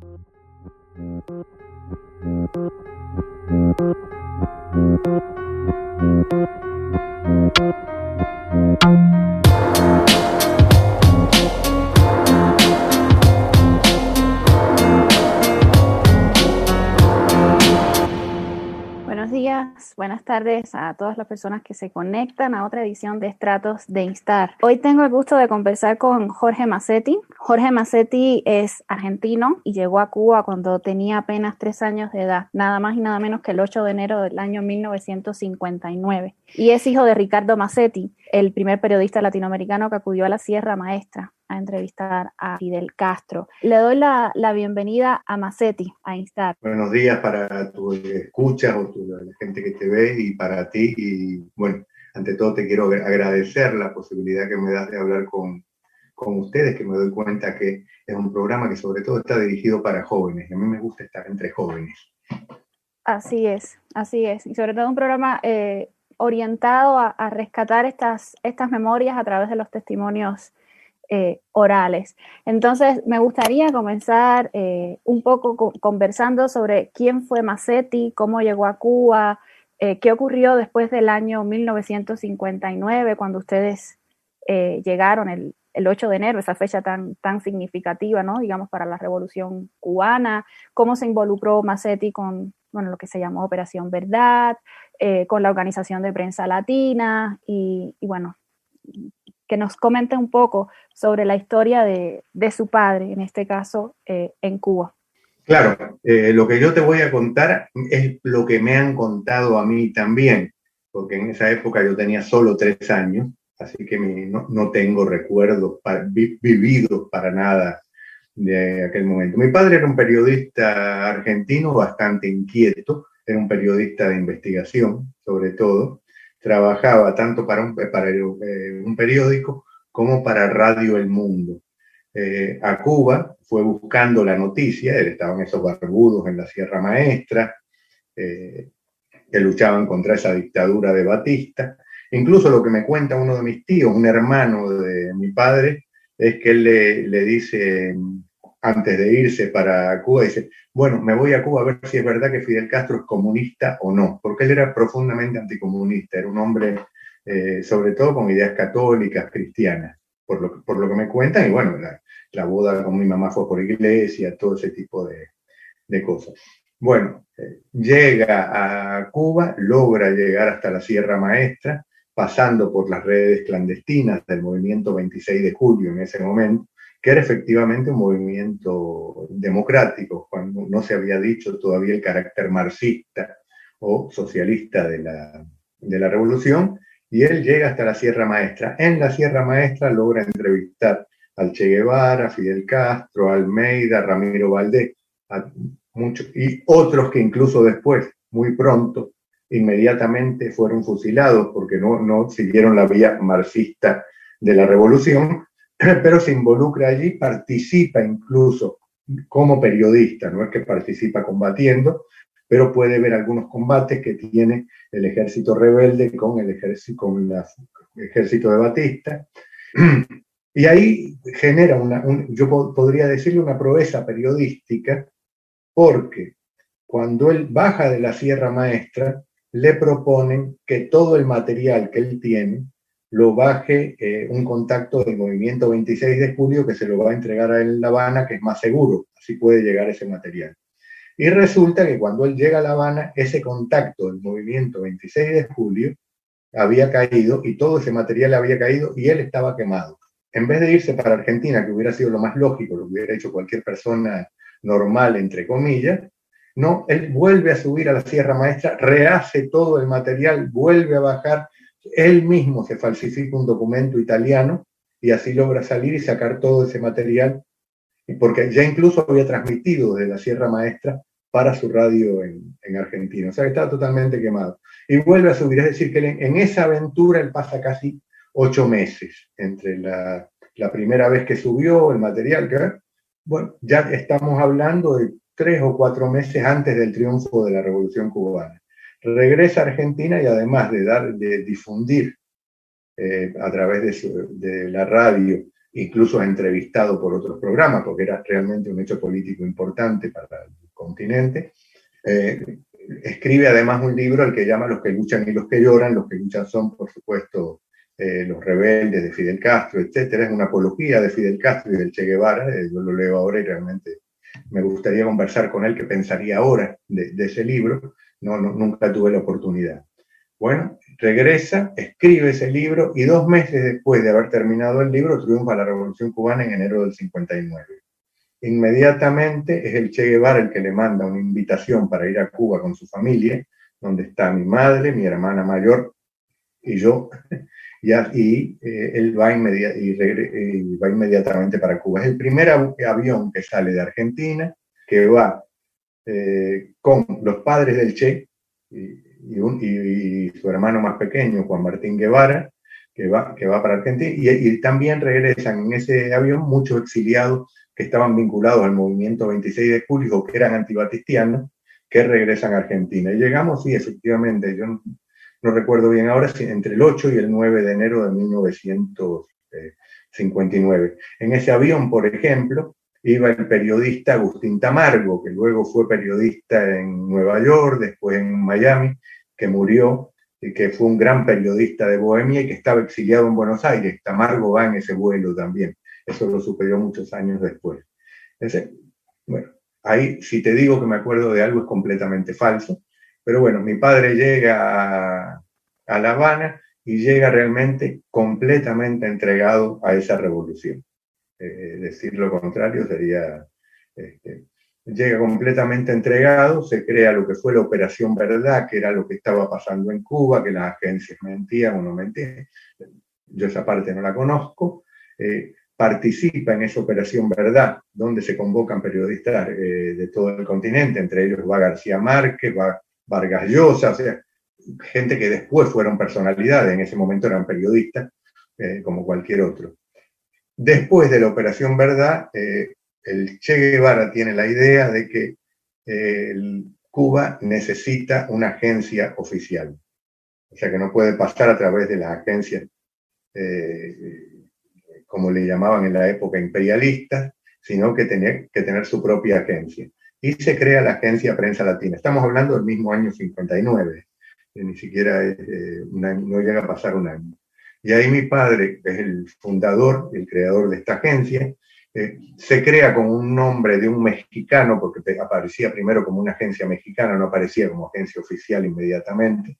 Thank you. Tardes a todas las personas que se conectan a otra edición de Estratos de Instar. Hoy tengo el gusto de conversar con Jorge Massetti. Jorge Massetti es argentino y llegó a Cuba cuando tenía apenas tres años de edad, nada más y nada menos que el 8 de enero del año 1959. Y es hijo de Ricardo Massetti, el primer periodista latinoamericano que acudió a la Sierra Maestra a entrevistar a Fidel Castro. Le doy la, bienvenida a Macetti, a Instar. Buenos días para tu escucha o la gente que te ve y para ti. Y bueno, ante todo te quiero agradecer la posibilidad que me das de hablar con, con ustedes, que me doy cuenta que es un programa que sobre todo está dirigido para jóvenes. Y a mí me gusta estar entre jóvenes. Así es, así es. Y sobre todo un programa eh, orientado a, rescatar estas, estas memorias a través de los testimonios eh, orales. Entonces, me gustaría comenzar eh, un poco conversando sobre quién fue Massetti, cómo llegó a Cuba, eh, qué ocurrió después del año 1959, cuando ustedes llegaron el, 8 de enero, esa fecha tan, tan significativa, ¿no? digamos, para la revolución cubana, cómo se involucró Massetti con bueno, lo que se llamó Operación Verdad, con la Organización de Prensa Latina y, y bueno, que nos comente un poco sobre la historia de, su padre, en este caso eh, en Cuba. Claro, eh, lo que yo te voy a contar es lo que me han contado a mí también, porque en esa época yo tenía solo tres años, así que no, tengo recuerdos vividos para nada de aquel momento. Mi padre era un periodista argentino bastante inquieto, era un periodista de investigación, sobre todo, trabajaba tanto para un, eh, periódico como para Radio El Mundo. Eh, a Cuba fue buscando la noticia, él estaba en esos barbudos en la Sierra Maestra, eh, que luchaban contra esa dictadura de Batista. Incluso lo que me cuenta uno de mis tíos, un hermano de mi padre, es que él le dice, antes de irse para Cuba, dice, bueno, me voy a Cuba a ver si es verdad que Fidel Castro es comunista o no, porque él era profundamente anticomunista, era un hombre eh, sobre todo con ideas católicas, cristianas, por lo, por lo que me cuentan, y bueno, la, boda con mi mamá fue por iglesia, todo ese tipo de, de cosas. Bueno, eh, llega a Cuba, logra llegar hasta la Sierra Maestra, pasando por las redes clandestinas del movimiento 26 de julio en ese momento, que era efectivamente un movimiento democrático, cuando no se había dicho todavía el carácter marxista o socialista de la, de la revolución, y él llega hasta la Sierra Maestra. En la Sierra Maestra logra entrevistar al Che Guevara, Fidel Castro, Almeida, Ramiro Valdés, y otros que incluso después, muy pronto, inmediatamente fueron fusilados porque no, no siguieron la vía marxista de la revolución, pero se involucra allí, participa incluso como periodista, no es que participa combatiendo, pero puede ver algunos combates que tiene el ejército rebelde con el ejército, de Batista. Y ahí genera una, yo podría decirle una proeza periodística, porque cuando él baja de la Sierra Maestra, le proponen que todo el material que él tiene lo baje eh, un contacto del movimiento 26 de julio que se lo va a entregar a él en La Habana, que es más seguro, así puede llegar ese material. Y resulta que cuando él llega a La Habana, ese contacto del movimiento 26 de julio había caído y todo ese material había caído y él estaba quemado. En vez de irse para Argentina, que hubiera sido lo más lógico, lo hubiera hecho cualquier persona normal, entre comillas, no, él vuelve a subir a la Sierra Maestra, rehace todo el material, vuelve a bajar él mismo se falsifica un documento italiano y así logra salir y sacar todo ese material, porque ya incluso había transmitido desde la Sierra Maestra para su radio en, Argentina. O sea estaba totalmente quemado. Y vuelve a subir, es decir, que en, esa aventura él pasa casi ocho meses entre la, primera vez que subió el material, que, bueno, ya estamos hablando de tres o cuatro meses antes del triunfo de la Revolución Cubana regresa a Argentina y además de, dar, de difundir eh, a través de, la radio incluso entrevistado por otros programas, porque era realmente un hecho político importante para el continente. Eh, escribe además un libro al que llama Los que luchan y los que lloran. Los que luchan son, por supuesto, eh, los rebeldes de Fidel Castro, etc. Es una apología de Fidel Castro y del Che Guevara. Yo lo leo ahora y realmente me gustaría conversar con él qué pensaría ahora de, ese libro. No, nunca tuve la oportunidad. Bueno, regresa, escribe ese libro y dos meses después de haber terminado el libro triunfa la Revolución Cubana en enero del 59. Inmediatamente es el Che Guevara el que le manda una invitación para ir a Cuba con su familia, donde está mi madre, mi hermana mayor y yo, y, eh, él va, y va, inmediatamente para Cuba. Es el primer avión que sale de Argentina, que va eh, con los padres del Che y, su hermano más pequeño, Juan Martín Guevara, que va, que va para Argentina, y también regresan en ese avión muchos exiliados que estaban vinculados al movimiento 26 de julio, que eran antibatistianos, que regresan a Argentina. Y llegamos, sí, efectivamente, yo no, recuerdo bien ahora, entre el 8 y el 9 de enero de 1959. En ese avión, por ejemplo, iba el periodista Agustín Tamargo, que luego fue periodista en Nueva York, después en Miami, que murió y que fue un gran periodista de Bohemia y que estaba exiliado en Buenos Aires. Tamargo va en ese vuelo también. Eso lo superó muchos años después. bueno, ahí si te digo que me acuerdo de algo es completamente falso, pero bueno, mi padre llega a, La Habana y llega realmente completamente entregado a esa revolución. Eh, decir lo contrario sería... Este, llega completamente entregado, se crea lo que fue la Operación Verdad, que era lo que estaba pasando en Cuba, que las agencias mentían o no mentían. Yo esa parte no la conozco. Eh, participa en esa operación Verdad, donde se convocan periodistas eh, de todo el continente, entre ellos va García Márquez, va Vargas Llosa, o sea, gente que después fueron personalidades, en ese momento eran periodistas, como cualquier otro. Después de la operación Verdad, eh, el Che Guevara tiene la idea de que Cuba necesita una agencia oficial, o sea que no puede pasar a través de las agencias como le llamaban en la época, imperialista, sino que tenía que tener su propia agencia. Y se crea la Agencia Prensa Latina. Estamos hablando del mismo año 59, que ni siquiera eh, no llega a pasar un año. Y ahí mi padre, es el fundador, el creador de esta agencia, eh, se crea con un nombre de un mexicano, porque aparecía primero como una agencia mexicana, no aparecía como agencia oficial inmediatamente.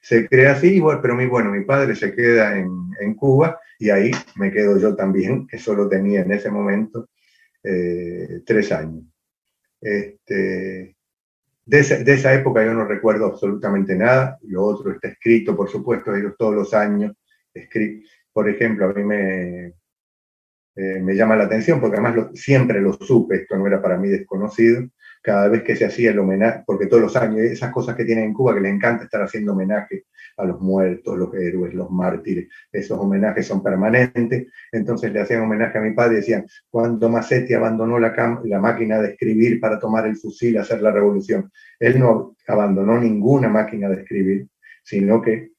Se crea así, pero muy bueno, mi padre se queda en, en Cuba y ahí me quedo yo también, que solo tenía en ese momento eh, tres años. Este, de, esa, época yo no recuerdo absolutamente nada, lo otro está escrito, por supuesto, ellos todos los años. Por ejemplo, a mí me, eh, me llama la atención, porque además siempre lo supe, esto no era para mí desconocido, cada vez que se hacía el homenaje, porque todos los años, esas cosas que tienen en Cuba, que les encanta estar haciendo homenaje a los muertos, los héroes, los mártires, esos homenajes son permanentes, entonces le hacían homenaje a mi padre y decían, cuando Massetti abandonó la, la máquina de escribir para tomar el fusil, hacer la revolución, él no abandonó ninguna máquina de escribir, sino que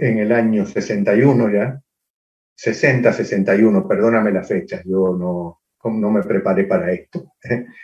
en el año 61 ya, 60, 61, perdóname las fechas, yo no, no me preparé para esto,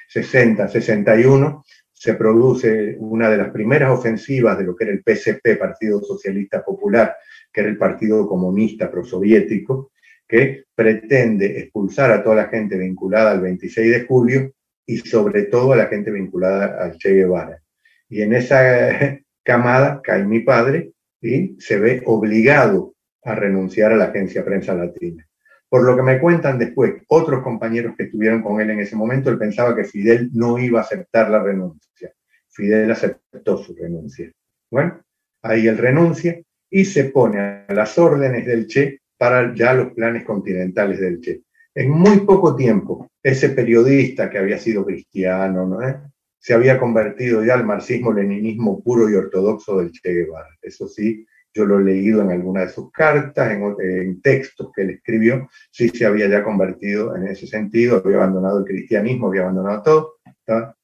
60, 61, se produce una de las primeras ofensivas de lo que era el PSP, Partido Socialista Popular, que era el partido comunista prosoviético, que pretende expulsar a toda la gente vinculada al 26 de julio y sobre todo a la gente vinculada al Che Guevara. Y en esa camada cae mi padre y se ve obligado a renunciar a la agencia Prensa Latina. Por lo que me cuentan después otros compañeros que estuvieron con él en ese momento, él pensaba que Fidel no iba a aceptar la renuncia. Fidel aceptó su renuncia. Bueno, ahí él renuncia y se pone a las órdenes del Che para ya los planes continentales del Che. En muy poco tiempo, ese periodista que había sido cristiano, ¿no? ¿Eh? se había convertido ya al marxismo-leninismo puro y ortodoxo del Che Guevara. Eso sí, yo lo he leído en alguna de sus cartas, en, textos que él escribió, sí se había ya convertido en ese sentido, había abandonado el cristianismo, había abandonado todo,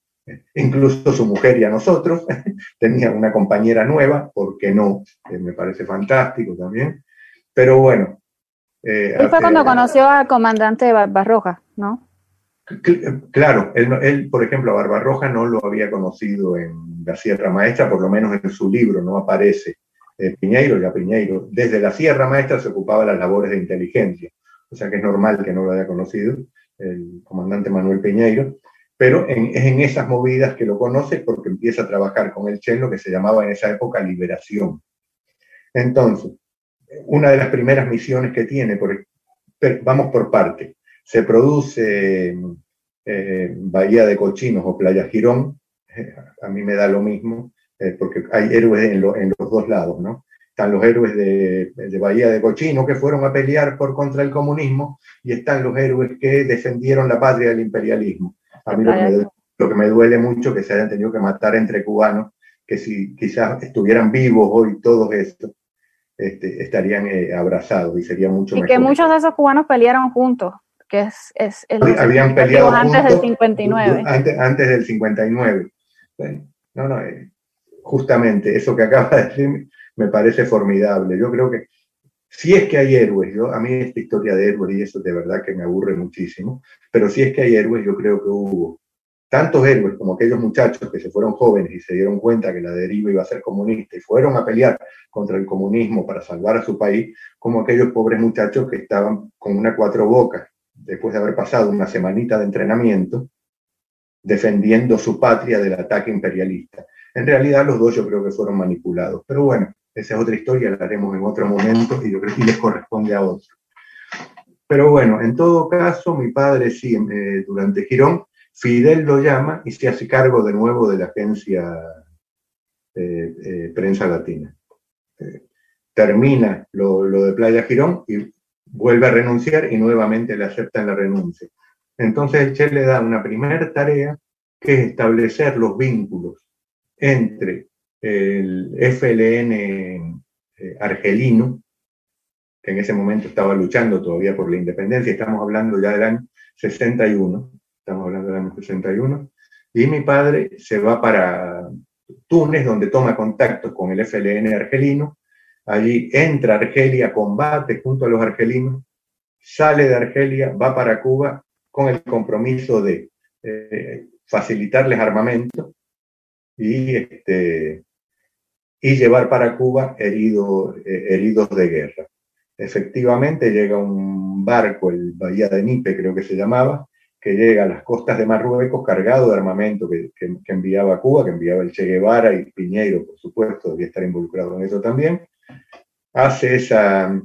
incluso su mujer y a nosotros, tenía una compañera nueva, ¿por qué no? me parece fantástico también, pero bueno, Eh, y fue cuando conoció al comandante Barbarroja, ¿no? Claro, él, por ejemplo, a Barbarroja no lo había conocido en la Sierra Maestra, por lo menos en su libro no aparece eh, Piñeiro, ya Piñeiro, desde la Sierra Maestra se ocupaba las labores de inteligencia, o sea que es normal que no lo haya conocido el comandante Manuel Piñeiro, pero es en esas movidas que lo conoce porque empieza a trabajar con el Che lo que se llamaba en esa época liberación. Entonces, una de las primeras misiones que tiene, vamos por parte, se produce eh, Bahía de Cochinos o Playa Girón, eh, a mí me da lo mismo, eh, porque hay héroes en, los dos lados, ¿no? Están los héroes de, Bahía de Cochinos que fueron a pelear por contra el comunismo y están los héroes que defendieron la patria del imperialismo. A mí lo que, me, lo que me duele mucho que se hayan tenido que matar entre cubanos, que si quizás estuvieran vivos hoy todos estos, este, estarían abrazados y sería mucho y que muchos de esos cubanos pelearon juntos que es, es el habían peleado antes del 59. Antes, antes del 59. no, no, eh, justamente eso que acaba de decir me parece formidable. Yo creo que si es que hay héroes, yo, a mí esta historia de héroes y eso de verdad que me aburre muchísimo, pero si es que hay héroes, yo creo que hubo tantos héroes como aquellos muchachos que se fueron jóvenes y se dieron cuenta que la deriva iba a ser comunista y fueron a pelear contra el comunismo para salvar a su país, como aquellos pobres muchachos que estaban con una cuatro bocas después de haber pasado una semanita de entrenamiento, defendiendo su patria del ataque imperialista. En realidad los dos yo creo que fueron manipulados, pero bueno, esa es otra historia, la haremos en otro momento y yo creo que les corresponde a otro. Pero bueno, en todo caso, mi padre sí, eh, durante Girón, Fidel lo llama y se hace cargo de nuevo de la agencia eh, eh, Prensa Latina. termina lo, lo, de Playa Girón y vuelve a renunciar y nuevamente le aceptan la renuncia. Entonces Che le da una primera tarea que es establecer los vínculos entre el FLN eh, argelino, que en ese momento estaba luchando todavía por la independencia, estamos hablando ya del año 61, estamos hablando del año 61, y mi padre se va para Túnez, donde toma contacto con el FLN argelino, Allí entra Argelia, combate junto a los argelinos, sale de Argelia, va para Cuba con el compromiso de eh, facilitarles armamento y, este, y llevar para Cuba heridos, eh, heridos de guerra. Efectivamente llega un barco, el Bahía de Nipe creo que se llamaba, que llega a las costas de Marruecos cargado de armamento que, que, enviaba Cuba, que enviaba el Che Guevara y Piñeiro, por supuesto, debía estar involucrado en eso también hace esa,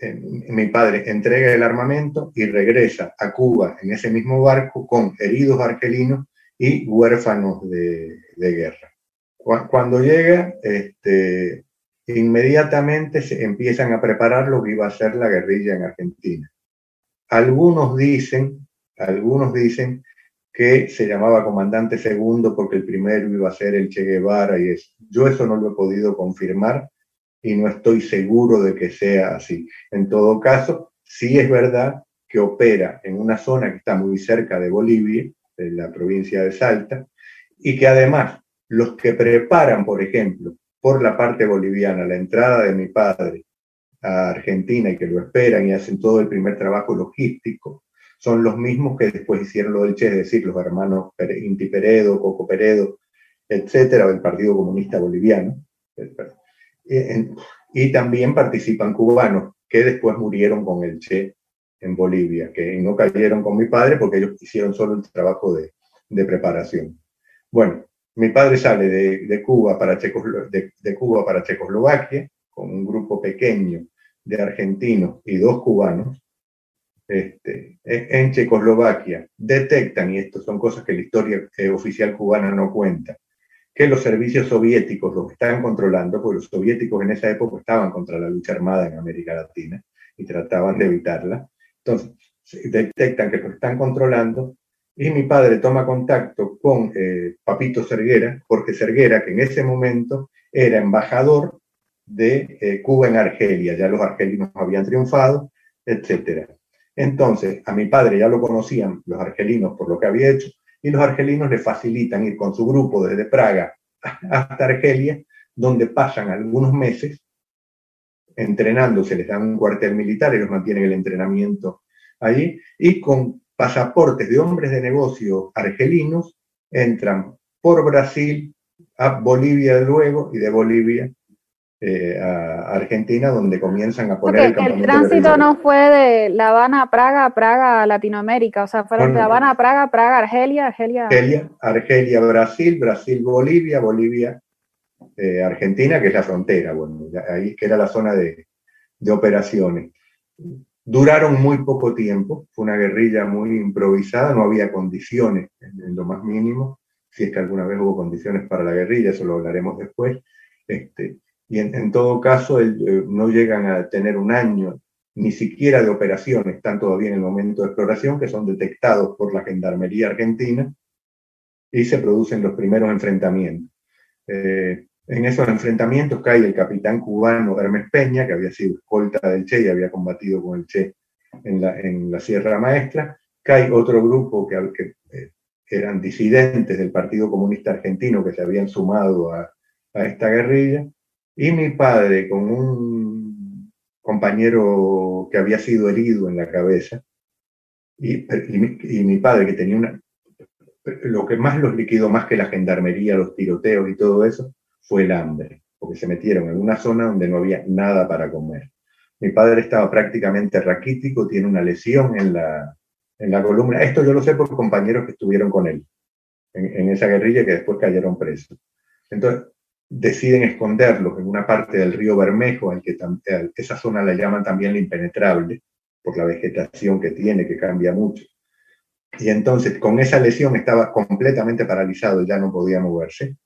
eh, mi padre entrega el armamento y regresa a Cuba en ese mismo barco con heridos argelinos y huérfanos de, guerra. Cuando llega, este, inmediatamente se empiezan a preparar lo que iba a ser la guerrilla en Argentina. Algunos dicen, algunos dicen que se llamaba comandante segundo porque el primero iba a ser el Che Guevara y eso. Yo eso no lo he podido confirmar, y no estoy seguro de que sea así. En todo caso, sí es verdad que opera en una zona que está muy cerca de Bolivia, de la provincia de Salta, y que además los que preparan, por ejemplo, por la parte boliviana, la entrada de mi padre a Argentina y que lo esperan y hacen todo el primer trabajo logístico, son los mismos que después hicieron lo del Che, es decir, los hermanos Inti Peredo, Coco Peredo, etcétera, del Partido Comunista Boliviano y también participan cubanos que después murieron con el Che en Bolivia, que no cayeron con mi padre porque ellos hicieron solo el trabajo de, de preparación. Bueno, mi padre sale de, de Cuba para de, de, Cuba para Checoslovaquia con un grupo pequeño de argentinos y dos cubanos. Este, en Checoslovaquia detectan, y esto son cosas que la historia eh, oficial cubana no cuenta, que los servicios soviéticos los están controlando, porque los soviéticos en esa época estaban contra la lucha armada en América Latina y trataban de evitarla. Entonces, detectan que los están controlando y mi padre toma contacto con eh, Papito Serguera, porque Serguera, que en ese momento era embajador de eh, Cuba en Argelia, ya los argelinos habían triunfado, etc. Entonces, a mi padre ya lo conocían los argelinos por lo que había hecho, y los argelinos le facilitan ir con su grupo desde Praga hasta Argelia, donde pasan algunos meses entrenando, se les da un cuartel militar, ellos mantienen el entrenamiento allí, y con pasaportes de hombres de negocio argelinos entran por Brasil a Bolivia luego y de Bolivia eh, a Argentina, donde comienzan a poner el, el tránsito no fue de La Habana a Praga, Praga a Latinoamérica, o sea, fueron de La Habana a Praga, Praga, Argelia, Argelia. Argelia, Argelia, Brasil, Brasil, Bolivia, Bolivia, eh, Argentina, que es la frontera, bueno, ahí que era la zona de, de operaciones. Duraron muy poco tiempo, fue una guerrilla muy improvisada, no había condiciones en, lo más mínimo, si es que alguna vez hubo condiciones para la guerrilla, eso lo hablaremos después. Este, y en, todo caso eh, no llegan a tener un año ni siquiera de operaciones, están todavía en el momento de exploración, que son detectados por la Gendarmería Argentina y se producen los primeros enfrentamientos. Eh, en esos enfrentamientos cae el capitán cubano Hermes Peña, que había sido escolta del Che y había combatido con el Che en la, en Sierra Maestra. Cae otro grupo que, eh, eran disidentes del Partido Comunista Argentino que se habían sumado a esta guerrilla. Y mi padre, con un compañero que había sido herido en la cabeza, y, y, mi padre que tenía una... Lo que más los liquidó, más que la gendarmería, los tiroteos y todo eso, fue el hambre, porque se metieron en una zona donde no había nada para comer. Mi padre estaba prácticamente raquítico, tiene una lesión en la, en la columna. Esto yo lo sé por compañeros que estuvieron con él en, esa guerrilla que después cayeron presos. Entonces, deciden esconderlos en una parte del río Bermejo, al que esa zona la llaman también la impenetrable, por la vegetación que tiene, que cambia mucho. Y entonces, con esa lesión estaba completamente paralizado, ya no podía moverse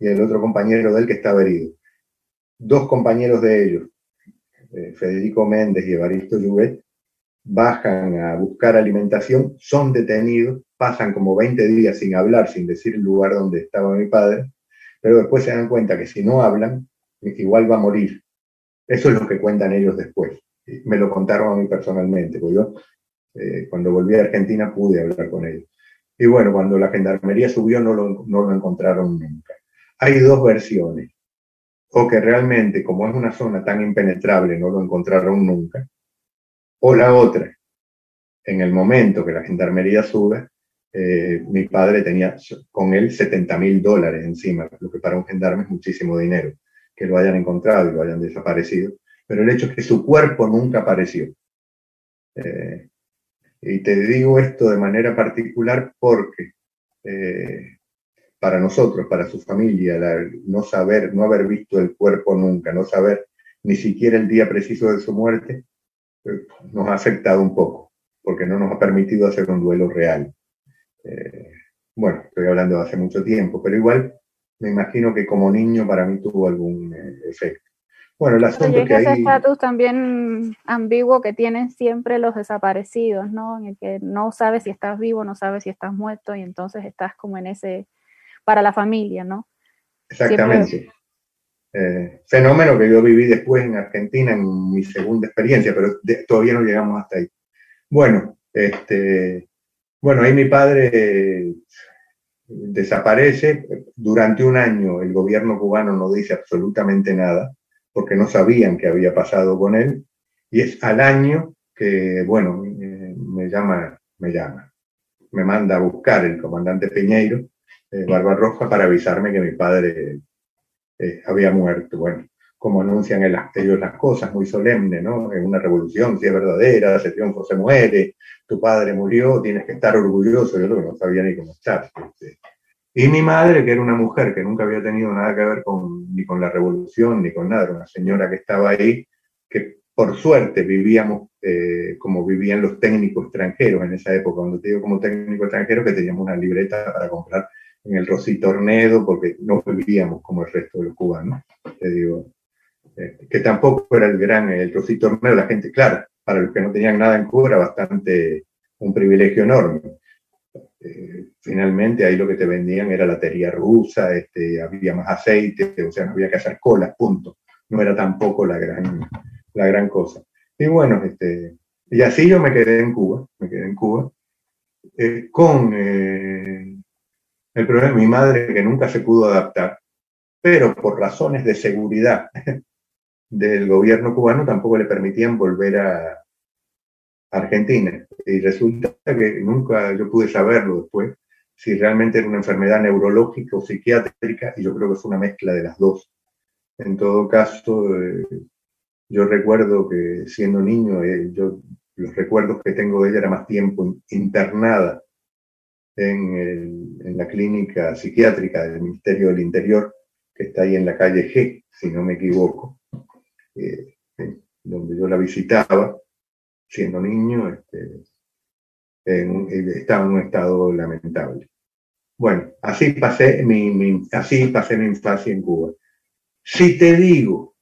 y el otro compañero de él que estaba herido. Dos compañeros de ellos, eh, Federico Méndez y Evaristo Lluvet, bajan a buscar alimentación, son detenidos, pasan como 20 días sin hablar, sin decir el lugar donde estaba mi padre, pero después se dan cuenta que si no hablan, igual va a morir. Eso es lo que cuentan ellos después. Me lo contaron a mí personalmente, porque yo eh, cuando volví a Argentina pude hablar con ellos. Y bueno, cuando la gendarmería subió no lo, no lo encontraron nunca hay dos versiones. O que realmente, como es una zona tan impenetrable, no lo encontraron nunca. O la otra, en el momento que la gendarmería sube, eh, mi padre tenía con él 70 mil dólares encima, lo que para un gendarme es muchísimo dinero, que lo hayan encontrado y lo hayan desaparecido. Pero el hecho es que su cuerpo nunca apareció. Eh, y te digo esto de manera particular porque eh, para nosotros, para su familia, no saber, no haber visto el cuerpo nunca, no saber ni siquiera el día preciso de su muerte, eh, nos ha afectado un poco, porque no nos ha permitido hacer un duelo real. Eh, bueno, estoy hablando de hace mucho tiempo, pero igual me imagino que como niño para mí tuvo algún eh, efecto. Bueno, el asunto que ese estatus también ambiguo que tienen siempre los desaparecidos, ¿no? En el que no sabes si estás vivo, no sabes si estás muerto, y entonces estás como en ese para la familia, ¿no? Exactamente. Eh, fenómeno que yo viví después en Argentina en mi segunda experiencia, pero todavía no llegamos hasta ahí. Bueno, este, bueno, ahí mi padre desaparece. Durante un año el gobierno cubano no dice absolutamente nada, porque no sabían qué había pasado con él. Y es al año que, bueno, me llama, me llama, me manda a buscar el comandante Peñeiro eh, Barbarroja para avisarme que mi padre eh, había muerto. Bueno, como anuncian ellos las cosas, muy solemne, ¿no? En una revolución, si es verdadera, ese triunfo se muere, tu padre murió, tienes que estar orgulloso, yo no sabía ni cómo estar. Este. Y mi madre, que era una mujer que nunca había tenido nada que ver con, ni con la revolución, ni con nada, era una señora que estaba ahí, que por suerte vivíamos eh, como vivían los técnicos extranjeros en esa época, cuando te digo como técnico extranjero, que teníamos una libreta para comprar en el Rositornedo, porque no vivíamos como el resto de los cubanos, te digo, eh, que tampoco era el gran, el Rositornedo, la gente, claro, para los que no tenían nada en Cuba era bastante un privilegio enorme. Eh, finalmente ahí lo que te vendían era la tería rusa, este, había más aceite, o sea, no había que hacer colas, punto. No era tampoco la gran, la gran cosa. Y bueno, este, y así yo me quedé en Cuba, me quedé en Cuba, eh, con el problema es mi madre que nunca se pudo adaptar, pero por razones de seguridad del gobierno cubano tampoco le permitían volver a Argentina. Y resulta que nunca yo pude saberlo después, si realmente era una enfermedad neurológica o psiquiátrica, y yo creo que es una mezcla de las dos. En todo caso, eh, yo recuerdo que siendo niño, eh, yo, los recuerdos que tengo de ella era más tiempo internada en, la clínica psiquiátrica del Ministerio del Interior, que está ahí en la calle G, si no me equivoco, eh, donde yo la visitaba siendo niño, este, estaba en un estado lamentable. Bueno, así pasé mi, así pasé mi infancia en Cuba. Si te digo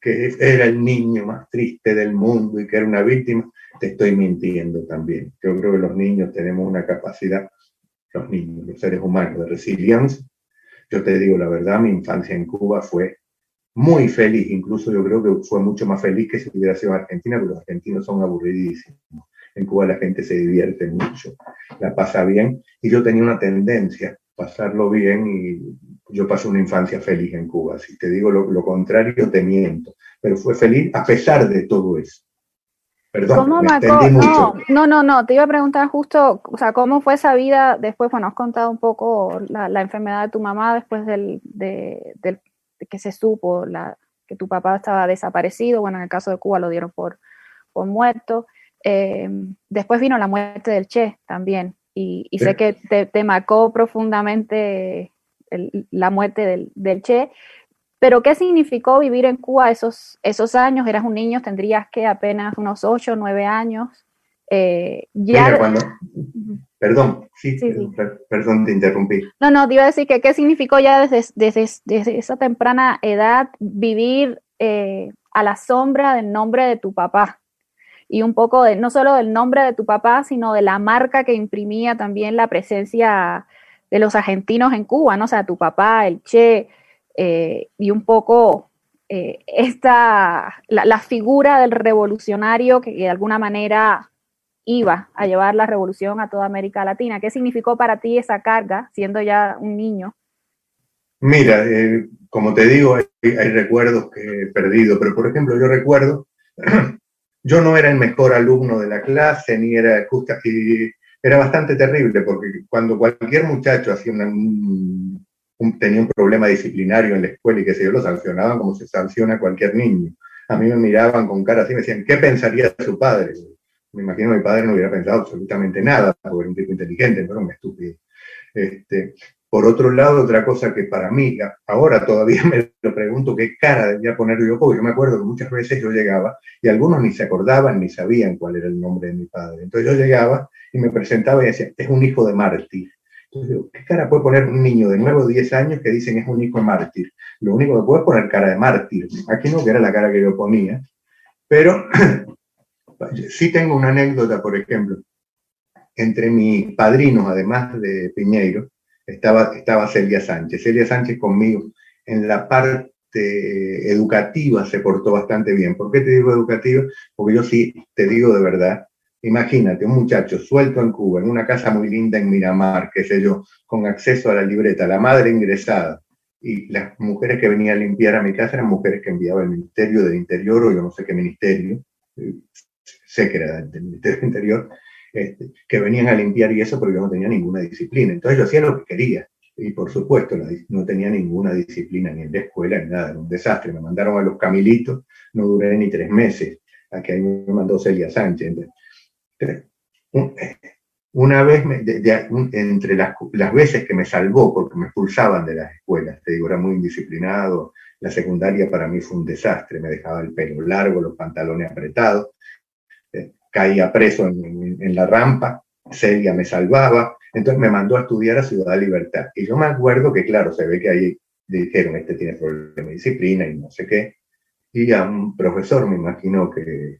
que era el niño más triste del mundo y que era una víctima, te estoy mintiendo también. Yo creo que los niños tenemos una capacidad, los niños, los seres humanos, de resiliencia. Yo te digo la verdad, mi infancia en Cuba fue muy feliz, incluso yo creo que fue mucho más feliz que si hubiera sido en Argentina, porque los argentinos son aburridísimos. En Cuba la gente se divierte mucho, la pasa bien, y yo tenía una tendencia a pasarlo bien y yo pasé una infancia feliz en Cuba. Si te digo lo, contrario, te miento, pero fue feliz a pesar de todo eso. Perdón, ¿Cómo no, no, no, no, te iba a preguntar justo, o sea, ¿cómo fue esa vida después? Bueno, has contado un poco la, enfermedad de tu mamá después del, del que se supo la, que tu papá estaba desaparecido, bueno, en el caso de Cuba lo dieron por, por muerto. Eh, después vino la muerte del Che también, y, sé que te, marcó profundamente la muerte del, del, Che. Pero, ¿qué significó vivir en Cuba esos, esos años? Eras un niño, tendrías que apenas unos 8 o 9 años. Eh, ya... Perdón, sí, Perdón, te interrumpí. No, no, te iba a decir que qué significó ya desde, desde, esa temprana edad vivir eh, a la sombra del nombre de tu papá. Y un poco de, no solo del nombre de tu papá, sino de la marca que imprimía también la presencia de los argentinos en Cuba, ¿no? O sea, tu papá, el Che, eh, y un poco eh, esta, la, figura del revolucionario que de alguna manera iba a llevar la revolución a toda América Latina. ¿Qué significó para ti esa carga, siendo ya un niño? Mira, eh, como te digo, hay, recuerdos que he perdido, pero por ejemplo, yo recuerdo, yo no era el mejor alumno de la clase, ni era justa, y era bastante terrible, porque cuando cualquier muchacho hacía un, tenía un problema disciplinario en la escuela y que se yo, lo sancionaban como se sanciona cualquier niño. A mí me miraban con cara así, me decían, ¿qué pensaría su padre? Me imagino que mi padre no hubiera pensado absolutamente nada, porque era un tipo inteligente, era un estúpido. Este, por otro lado, otra cosa que para mí, ahora todavía me lo pregunto, qué cara debía poner yo, porque yo me acuerdo que muchas veces yo llegaba y algunos ni se acordaban ni sabían cuál era el nombre de mi padre. Entonces yo llegaba y me presentaba y decía, es un hijo de mártir. Entonces digo, ¿qué cara puede poner un niño de 9 o 10 años que dicen es un hijo de mártir? Lo único que puede es poner cara de mártir. Aquí no, que era la cara que yo ponía. Pero Sí tengo una anécdota, por ejemplo. Entre mis padrinos, además de Piñeiro, estaba, estaba Celia Sánchez. Celia Sánchez conmigo en la parte educativa se portó bastante bien. ¿Por qué te digo educativa? Porque yo sí te digo de verdad, imagínate, un muchacho suelto en Cuba, en una casa muy linda en Miramar, qué sé yo, con acceso a la libreta, la madre ingresada, y las mujeres que venían a limpiar a mi casa eran mujeres que enviaba el Ministerio del Interior o yo no sé qué ministerio, que era del Ministerio Interior, este, que venían a limpiar y eso, porque yo no tenía ninguna disciplina. Entonces yo hacía lo que quería. Y por supuesto, no tenía ninguna disciplina ni en la escuela ni nada, era un desastre. Me mandaron a los Camilitos, no duré ni tres meses, a que ahí me mandó Celia Sánchez. una vez, entre las, las, veces que me salvó, porque me expulsaban de las escuelas, te digo, era muy indisciplinado, la secundaria para mí fue un desastre, me dejaba el pelo largo, los pantalones apretados, caía preso en, la rampa, Celia me salvaba, entonces me mandó a estudiar a Ciudad Libertad. Y yo me acuerdo que, claro, se ve que ahí dijeron, este tiene problemas de disciplina y no sé qué. Y a un profesor, me imagino que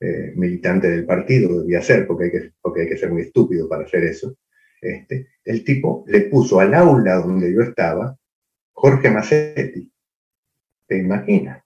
eh, militante del partido debía ser, porque hay, que, porque hay que ser muy estúpido para hacer eso. Este, el tipo le puso al aula donde yo estaba Jorge Massetti. ¿Te imaginas?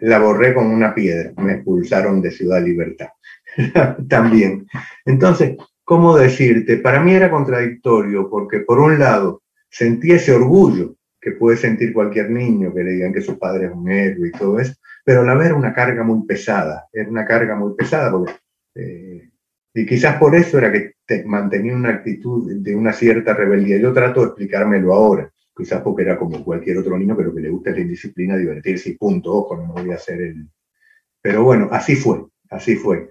La borré con una piedra, me expulsaron de Ciudad Libertad también. Entonces, ¿cómo decirte? Para mí era contradictorio porque por un lado sentí ese orgullo que puede sentir cualquier niño que le digan que su padre es un héroe y todo eso, pero a la vez era una carga muy pesada, era una carga muy pesada, porque, eh, y quizás por eso era que mantenía una actitud de una cierta rebeldía. Yo trato de explicármelo ahora, quizás porque era como cualquier otro niño, pero que le gusta la indisciplina, divertirse y punto, ojo, no voy a hacer el... Pero bueno, así fue, así fue.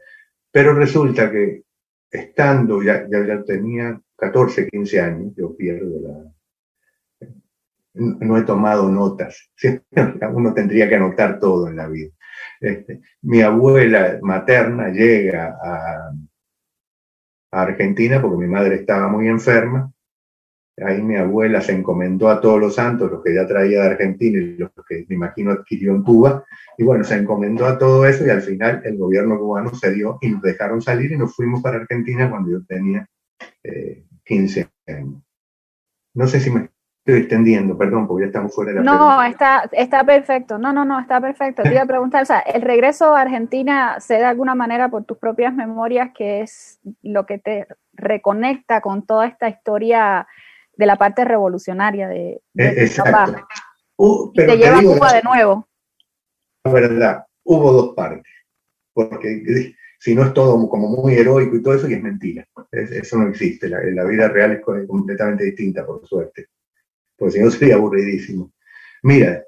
Pero resulta que estando, ya, ya, ya tenía 14, 15 años, yo pierdo la, no he tomado notas. Uno tendría que anotar todo en la vida. Este, mi abuela materna llega a, Argentina porque mi madre estaba muy enferma. Ahí mi abuela se encomendó a todos los santos, los que ya traía de Argentina y los que me imagino adquirió en Cuba. Y bueno, se encomendó a todo eso y al final el gobierno cubano cedió y nos dejaron salir y nos fuimos para Argentina cuando yo tenía 15 eh, años. No sé si me estoy extendiendo, perdón, porque ya estamos fuera de la No, está, está perfecto. No, no, no, está perfecto. Te iba a preguntar, o sea, el regreso a Argentina se de alguna manera por tus propias memorias, que es lo que te reconecta con toda esta historia de la parte revolucionaria de, de tu papá. Uh, y te lleva a Cuba de nuevo. La verdad, hubo dos partes, porque si no es todo como muy heroico y todo eso, y es mentira. eso no existe. La, la vida real es completamente distinta, por suerte porque si no sería aburridísimo. Mira,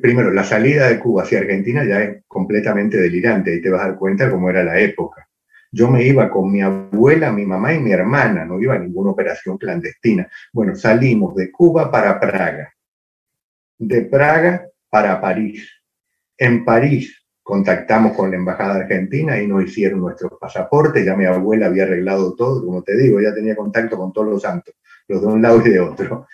primero, la salida de Cuba hacia Argentina ya es completamente delirante, y te vas a dar cuenta cómo era la época. Yo me iba con mi abuela, mi mamá y mi hermana, no iba a ninguna operación clandestina. Bueno, salimos de Cuba para Praga, de Praga para París. En París contactamos con la Embajada Argentina y nos hicieron nuestros pasaportes, ya mi abuela había arreglado todo, como te digo, ya tenía contacto con todos los santos, los de un lado y de otro.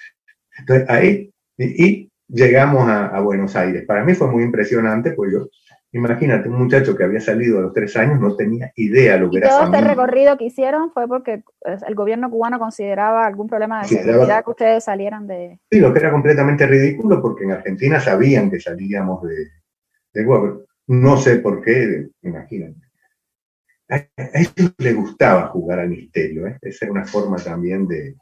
Entonces ahí, y, llegamos a, Buenos Aires. Para mí fue muy impresionante, pues yo, imagínate, un muchacho que había salido a los tres años no tenía idea lo que era todo este recorrido que hicieron fue porque pues, el gobierno cubano consideraba algún problema de seguridad que ustedes salieran de... Sí, lo que era completamente ridículo porque en Argentina sabían que salíamos de, de Cuba. No sé por qué, imagínate. A ellos les gustaba jugar al misterio, ¿eh? esa era una forma también de,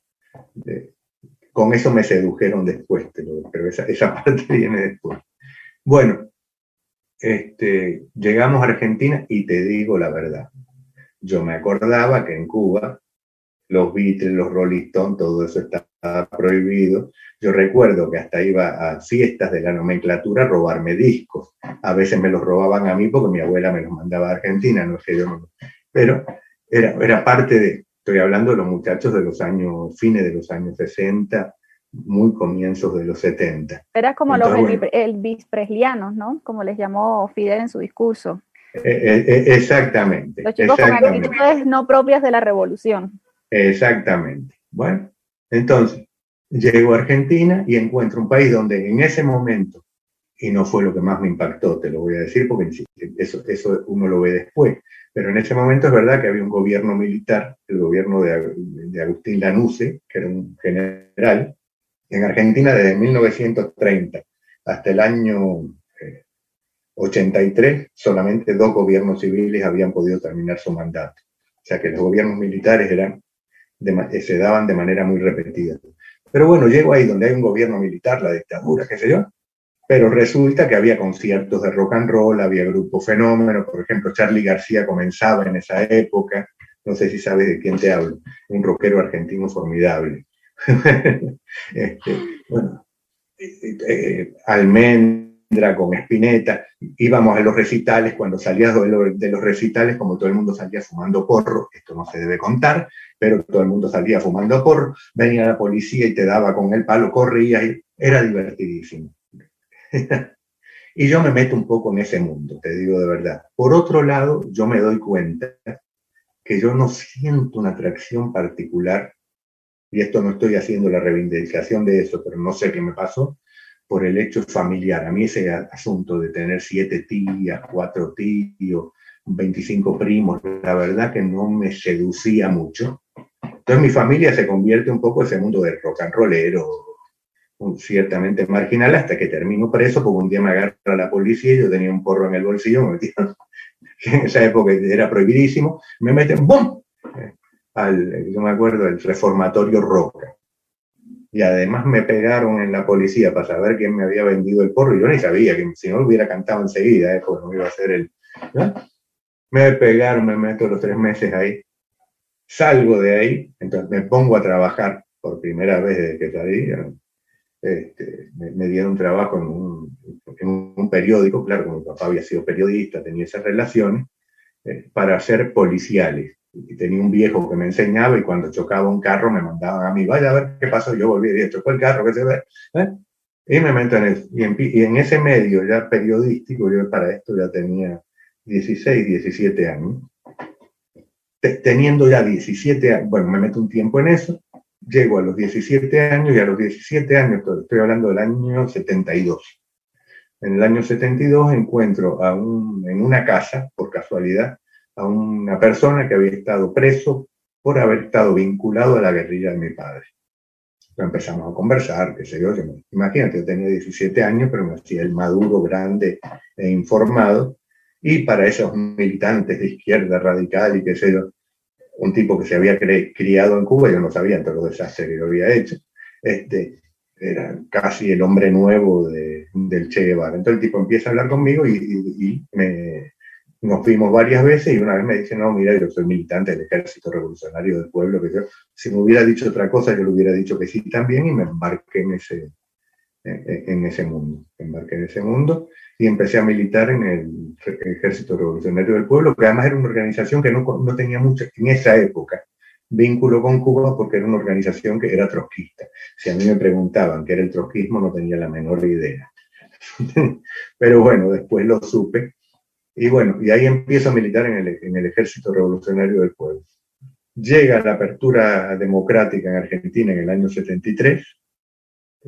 con eso me sedujeron después, pero, esa, esa, parte viene después. Bueno, este, llegamos a Argentina y te digo la verdad. Yo me acordaba que en Cuba los Beatles, los Rolling Stones, todo eso estaba prohibido. Yo recuerdo que hasta iba a fiestas de la nomenclatura a robarme discos. A veces me los robaban a mí porque mi abuela me los mandaba a Argentina, no sé yo. Pero era, era parte de, Estoy hablando de los muchachos de los años, fines de los años 60, muy comienzos de los 70. Era como los Elvis Preslianos, ¿no? Como les llamó Fidel en su discurso. Eh, eh, eh, exactamente. Los chicos con actitudes no propias de la revolución. Exactamente. Bueno, entonces, llego a Argentina y encuentro un país donde en ese momento, y no fue lo que más me impactó, te lo voy a decir porque eso, eso uno lo ve después, pero en ese momento es verdad que había un gobierno militar, el gobierno de, Agustín Lanusse, que era un general, en Argentina desde 1930 hasta el año 83, eh, solamente dos gobiernos civiles habían podido terminar su mandato. O sea que los gobiernos militares eran eh, se daban de manera muy repetida. Pero bueno, llego ahí donde hay un gobierno militar, la dictadura, qué sé yo, pero resulta que había conciertos de rock and roll, había grupos fenómenos, por ejemplo, Charlie García comenzaba en esa época, no sé si sabes de quién te hablo, un rockero argentino formidable. este, bueno, eh, eh, almendra con espineta, íbamos a los recitales, cuando salías de los recitales, como todo el mundo salía fumando porro, esto no se debe contar, pero todo el mundo salía fumando porro, venía la policía y te daba con el palo, corrías, era divertidísimo. y yo me meto un poco en ese mundo, te digo de verdad. Por otro lado, yo me doy cuenta que yo no siento una atracción particular, y esto no estoy haciendo la reivindicación de eso, pero no sé qué me pasó, por el hecho familiar. A mí ese asunto de tener siete tías, cuatro tíos, 25 primos, la verdad que no me seducía mucho. Entonces mi familia se convierte un poco en ese mundo de rock and rollero, ciertamente marginal hasta que termino preso porque un día me agarra la policía y yo tenía un porro en el bolsillo, me metieron, que en esa época era prohibidísimo, me meten ¡bum! Al, yo me acuerdo, el reformatorio Roca. y además me pegaron en la policía para saber quién me había vendido el porro. Y yo ni sabía que si no lo hubiera cantado enseguida, ¿eh? no iba a ser el. Me pegaron, me meto los tres meses ahí. Salgo de ahí, entonces me pongo a trabajar por primera vez desde que salí. Este, me, dieron trabajo en un, periódico, claro, como mi papá había sido periodista, tenía esas relaciones, eh, para hacer policiales y tenía un viejo que me enseñaba y cuando chocaba un carro me mandaban a mí, vaya a ver qué pasó, yo volví y chocó el carro, que se ve. ¿eh? Y me meto en eso. Y en, ese medio ya periodístico, yo para esto ya tenía 16, 17 años. teniendo ya 17 años, bueno, me meto un tiempo en eso, llego a los 17 años y a los 17 años, estoy hablando del año 72. En el año 72 encuentro a un, en una casa, por casualidad, a una persona que había estado preso por haber estado vinculado a la guerrilla de mi padre. empezamos a conversar, qué sé yo, imagínate, yo tenía 17 años, pero me hacía el maduro, grande e informado, y para esos militantes de izquierda radical y qué sé yo, un tipo que se había criado en Cuba, yo no sabía todos los desastres que yo había hecho, este, era casi el hombre nuevo de, del Che Guevara. Entonces el tipo empieza a hablar conmigo y, y me, nos vimos varias veces y una vez me dice, no, mira, yo soy militante del Ejército Revolucionario del Pueblo, que yo, si me hubiera dicho otra cosa, yo le hubiera dicho que sí también y me embarqué en ese, en, ese mundo, embarqué en ese mundo y empecé a militar en el Ejército Revolucionario del Pueblo, que además era una organización que no, no tenía mucho, en esa época, vínculo con Cuba porque era una organización que era trotskista. Si a mí me preguntaban qué era el trotskismo, no tenía la menor idea. Pero bueno, después lo supe y bueno, y ahí empiezo a militar en el, en el Ejército Revolucionario del Pueblo. Llega la apertura democrática en Argentina en el año 73.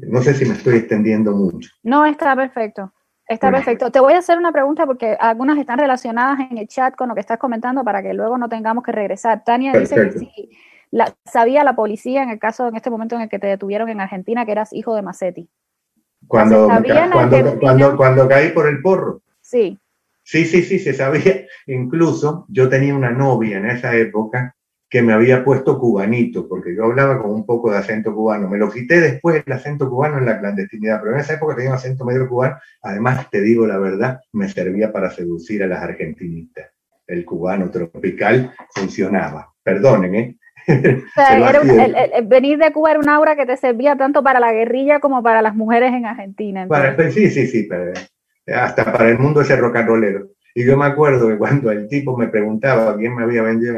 No sé si me estoy extendiendo mucho. No, está perfecto. Está perfecto. Te voy a hacer una pregunta porque algunas están relacionadas en el chat con lo que estás comentando para que luego no tengamos que regresar. Tania dice que si la, sabía la policía en el caso, en este momento en el que te detuvieron en Argentina, que eras hijo de Macetti. Cuando, cuando, cuando, cuando, caí por el porro. Sí. Sí, sí, sí, se sabía. Incluso yo tenía una novia en esa época que me había puesto cubanito, porque yo hablaba con un poco de acento cubano. Me lo quité después el acento cubano en la clandestinidad, pero en esa época tenía un acento medio cubano. Además, te digo la verdad, me servía para seducir a las argentinitas. El cubano tropical funcionaba. Perdonen, ¿eh? O sea, el, venir de Cuba era una aura que te servía tanto para la guerrilla como para las mujeres en Argentina. Para, sí, sí, sí, pero hasta para el mundo ese rock and rollero. Y yo me acuerdo que cuando el tipo me preguntaba quién me había vendido,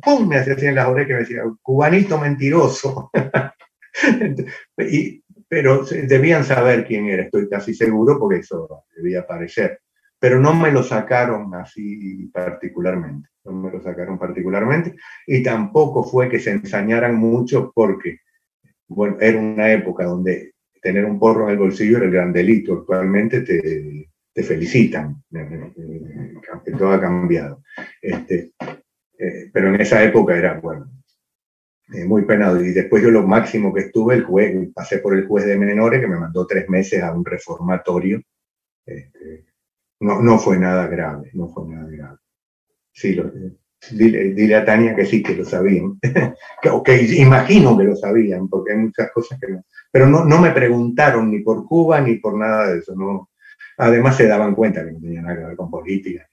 ¡pum! me hacía así en las orejas y me decía, cubanito mentiroso. y, pero debían saber quién era, estoy casi seguro, porque eso debía aparecer. Pero no me lo sacaron así particularmente, no me lo sacaron particularmente. Y tampoco fue que se ensañaran mucho porque, bueno, era una época donde tener un porro en el bolsillo era el gran delito. Actualmente te, te felicitan, todo ha cambiado. Este, eh, pero en esa época era, bueno, eh, muy penado. Y después yo lo máximo que estuve, el juez, pasé por el juez de menores que me mandó tres meses a un reformatorio. Este, no, no fue nada grave, no fue nada grave. Sí, dile, a Tania que sí, que lo sabían. que, imagino que lo sabían, porque hay muchas cosas que no. Pero no, no me preguntaron ni por Cuba ni por nada de eso. No, Además se daban cuenta que no tenía nada que ver con política,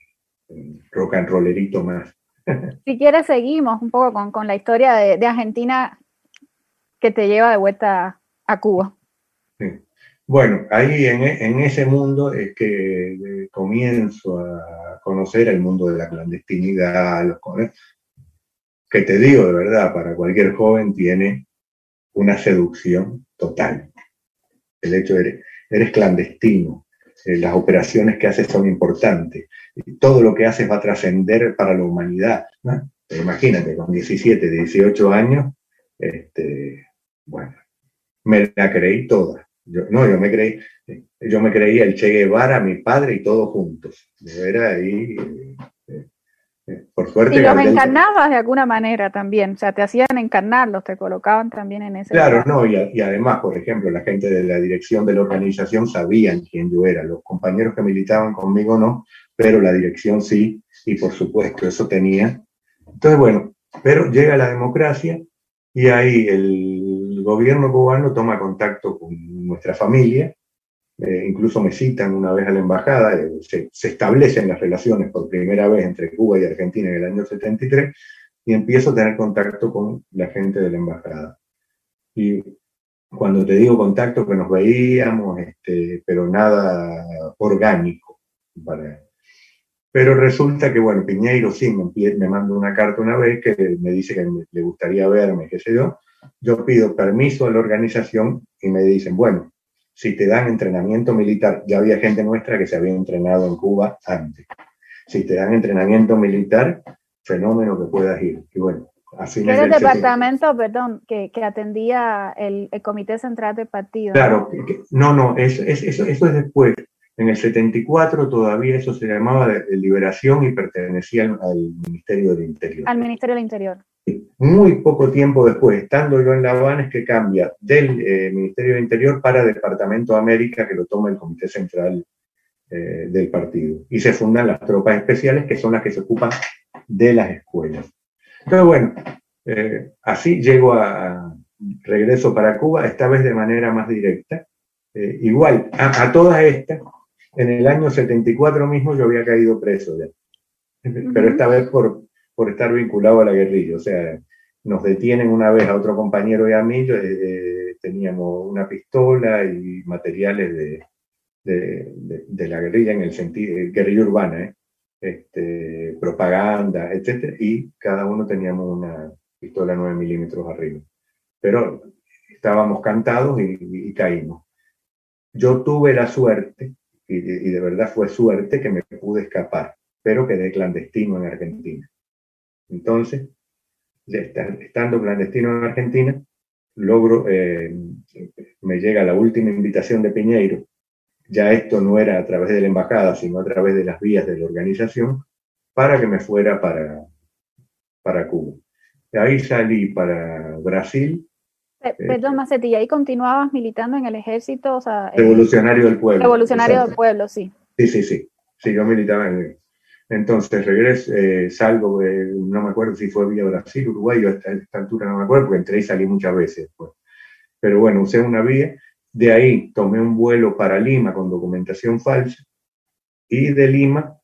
rock and rollerito más. Si quieres seguimos un poco con, la historia de, Argentina que te lleva de vuelta a Cuba. Bueno, ahí en, ese mundo es que comienzo a conocer el mundo de la clandestinidad, los que te digo de verdad, para cualquier joven tiene una seducción total. El hecho de eres clandestino, eh, las operaciones que haces son importantes, todo lo que haces va a trascender para la humanidad. Imagínate, con 17, 18 años, este, bueno, me la creí toda. Yo, no, yo me creí, yo me creía el Che Guevara, mi padre y todos juntos. Era ahí por suerte. Y los encarnabas de alguna manera también, o sea, te hacían encarnarlos, te colocaban también en ese. Claro, no, y, además, por ejemplo, la gente de la dirección de la organización sabían quién yo era, los compañeros que militaban conmigo no, pero la dirección sí, y por supuesto, eso tenía. Entonces, bueno, pero llega la democracia y ahí el gobierno cubano toma contacto con nuestra familia, eh, incluso me citan una vez a la embajada, eh, se, establecen las relaciones por primera vez entre Cuba y Argentina en el año 73 y empiezo a tener contacto con la gente de la embajada. Y cuando te digo contacto, que nos veíamos, este, pero nada orgánico. Pero resulta que, bueno, Piñeiro sí me, me manda una carta una vez que me dice que le gustaría verme, qué sé yo. Yo pido permiso a la organización y me dicen, bueno, si te dan entrenamiento militar, ya había gente nuestra que se había entrenado en Cuba antes. Si te dan entrenamiento militar, fenómeno que puedas ir. Y bueno, así ¿Qué era el departamento, perdón, que, que atendía el, el, Comité Central del Partido? Claro, no, no, es, es, eso, eso es después. En el 74 todavía eso se llamaba de, Liberación y pertenecía al, al, Ministerio del Interior. Al Ministerio del Interior. Muy poco tiempo después, estando yo en La Habana, es que cambia del eh, Ministerio del Interior para Departamento de América, que lo toma el Comité Central eh, del partido. Y se fundan las tropas especiales, que son las que se ocupan de las escuelas. Pero bueno, eh, así llego a, regreso para Cuba, esta vez de manera más directa. Igual, a, a todas estas, en el año 74 mismo yo había caído preso ya. Pero esta vez por, por estar vinculado a la guerrilla. O sea, nos detienen una vez a otro compañero y a mí, eh, teníamos una pistola y materiales de, de, de, la guerrilla en el sentido, eh, guerrilla urbana, ¿eh? este, propaganda, etc. Y cada uno teníamos una pistola 9 milímetros arriba. Pero estábamos cantados y, y, caímos. Yo tuve la suerte y, de verdad fue suerte que me pude escapar, pero quedé clandestino en Argentina. Entonces, estando clandestino en Argentina, logro, eh, me llega la última invitación de Piñeiro, ya esto no era a través de la embajada, sino a través de las vías de la organización, para que me fuera para, para Cuba. De ahí salí para Brasil, Perdón, Macetti, ahí continuabas militando en el ejército? O sea, revolucionario del pueblo. Revolucionario del pueblo, sí. Sí, sí, sí. Sí, yo militaba en Entonces regreso, eh, salgo, no me acuerdo si fue vía Brasil, Uruguay, a esta, esta, altura no me acuerdo, porque entré y salí muchas veces después. Pero bueno, usé una vía. De ahí tomé un vuelo para Lima con documentación falsa y de Lima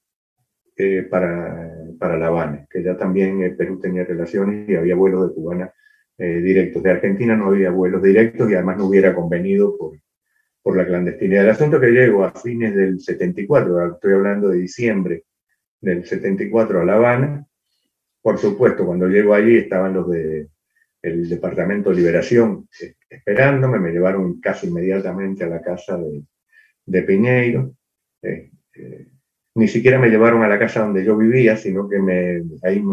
eh, para, para La Habana, que ya también Perú tenía relaciones y había vuelos de cubana eh, directos. De Argentina no había vuelos directos y además no hubiera convenido por, por la clandestinidad. El asunto que llego a fines del 74, estoy hablando de diciembre del 74 a La Habana, por supuesto, cuando llego allí estaban los de el Departamento de Liberación eh, esperándome, me llevaron casi inmediatamente a la casa de, de Piñeiro. Eh, eh, ni siquiera me llevaron a la casa donde yo vivía, sino que me, ahí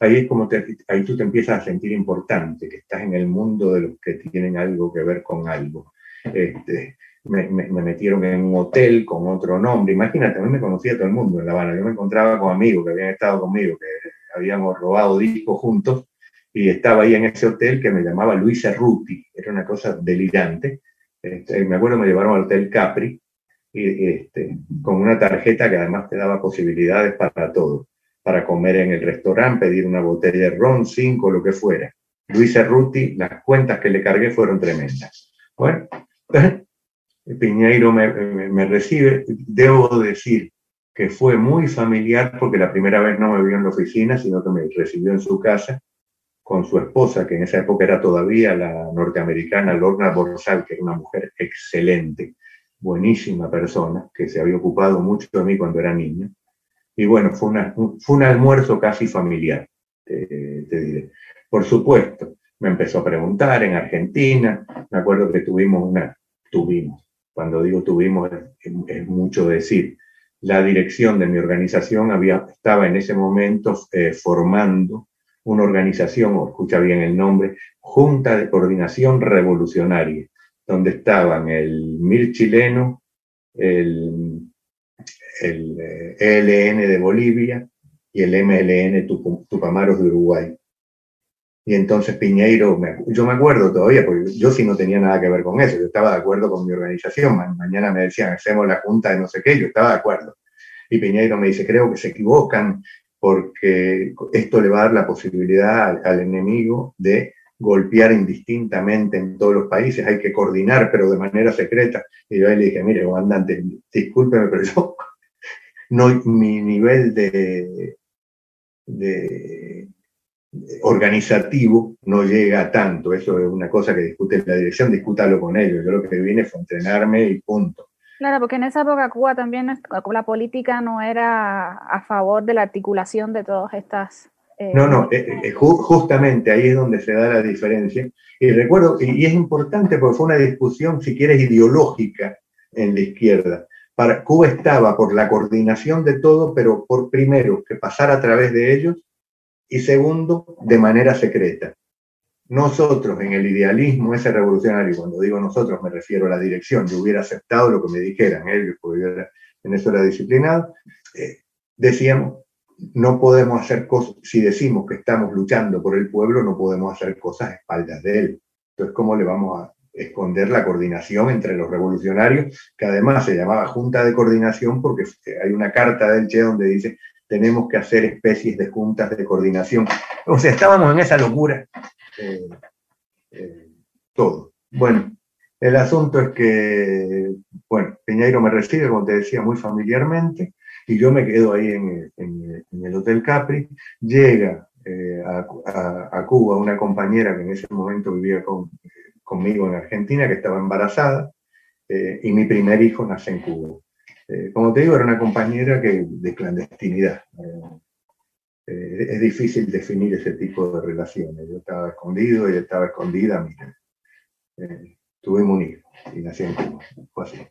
ahí es como ahí tú te empiezas a sentir importante, que estás en el mundo de los que tienen algo que ver con algo. Este, me, me, me, metieron en un hotel con otro nombre. Imagínate, a mí me conocía todo el mundo en La Habana. Yo me encontraba con amigos que habían estado conmigo, que habíamos robado discos juntos, y estaba ahí en ese hotel que me llamaba Luisa Ruti. Era una cosa delirante. Este, me acuerdo me llevaron al Hotel Capri, y, este, con una tarjeta que además te daba posibilidades para todo para comer en el restaurante, pedir una botella de ron, cinco, lo que fuera. Luisa Ruti, las cuentas que le cargué fueron tremendas. Bueno, Piñeiro me, recibe. Debo decir que fue muy familiar porque la primera vez no me vio en la oficina, sino que me recibió en su casa con su esposa, que en esa época era todavía la norteamericana Lorna Borsal, que era una mujer excelente, buenísima persona, que se había ocupado mucho de mí cuando era niña. Y bueno, fue, una, fue un almuerzo casi familiar, te, diré. Por supuesto, me empezó a preguntar en Argentina, me acuerdo que tuvimos una, tuvimos, cuando digo tuvimos es, mucho decir, la dirección de mi organización había, estaba en ese momento eh, formando una organización, o escucha bien el nombre, Junta de Coordinación Revolucionaria, donde estaban el MIR chileno, el el ELN de Bolivia y el MLN Tupamaros de Uruguay. Y entonces Piñeiro, yo me acuerdo todavía, porque yo sí no tenía nada que ver con eso, yo estaba de acuerdo con mi organización, mañana me decían, hacemos la junta de no sé qué, yo estaba de acuerdo. Y Piñeiro me dice, creo que se equivocan porque esto le va a dar la posibilidad al, enemigo de golpear indistintamente en todos los países, hay que coordinar, pero de manera secreta. Y yo ahí le dije, mire, comandante, discúlpeme, pero yo, no, mi nivel de, de organizativo no llega a tanto. Eso es una cosa que discute la dirección, discútalo con ellos. Yo lo que vine fue entrenarme y punto. Claro, porque en esa época Cuba también, la política no era a favor de la articulación de todas estas... Eh, no, no, eh, eh, justamente ahí es donde se da la diferencia. Y recuerdo, y, es importante porque fue una discusión, si quieres, ideológica en la izquierda. Para, Cuba estaba por la coordinación de todo, pero por primero que pasar a través de ellos y segundo, de manera secreta. Nosotros, en el idealismo ese revolucionario, cuando digo nosotros me refiero a la dirección, yo hubiera aceptado lo que me dijeran ellos, porque yo en eso era disciplinado, eh, decíamos, no podemos hacer cosas, si decimos que estamos luchando por el pueblo, no podemos hacer cosas a espaldas de él. Entonces, ¿cómo le vamos a esconder la coordinación entre los revolucionarios, que además se llamaba Junta de Coordinación porque hay una carta del Che donde dice tenemos que hacer especies de juntas de coordinación. O sea, estábamos en esa locura. Eh, eh, todo. Bueno, el asunto es que, bueno, Peñairo me recibe, como te decía, muy familiarmente, y yo me quedo ahí en, el Hotel Capri. Llega eh, a, Cuba una compañera que en ese momento vivía conmigo en Argentina, que estaba embarazada, y mi primer hijo nace en Cuba. Eh, como te digo, era una compañera que, de clandestinidad. Eh, eh, es difícil definir ese tipo de relaciones. Yo estaba escondido, ella estaba escondida, mira. tuvimos un hijo y Cuba. Fue así.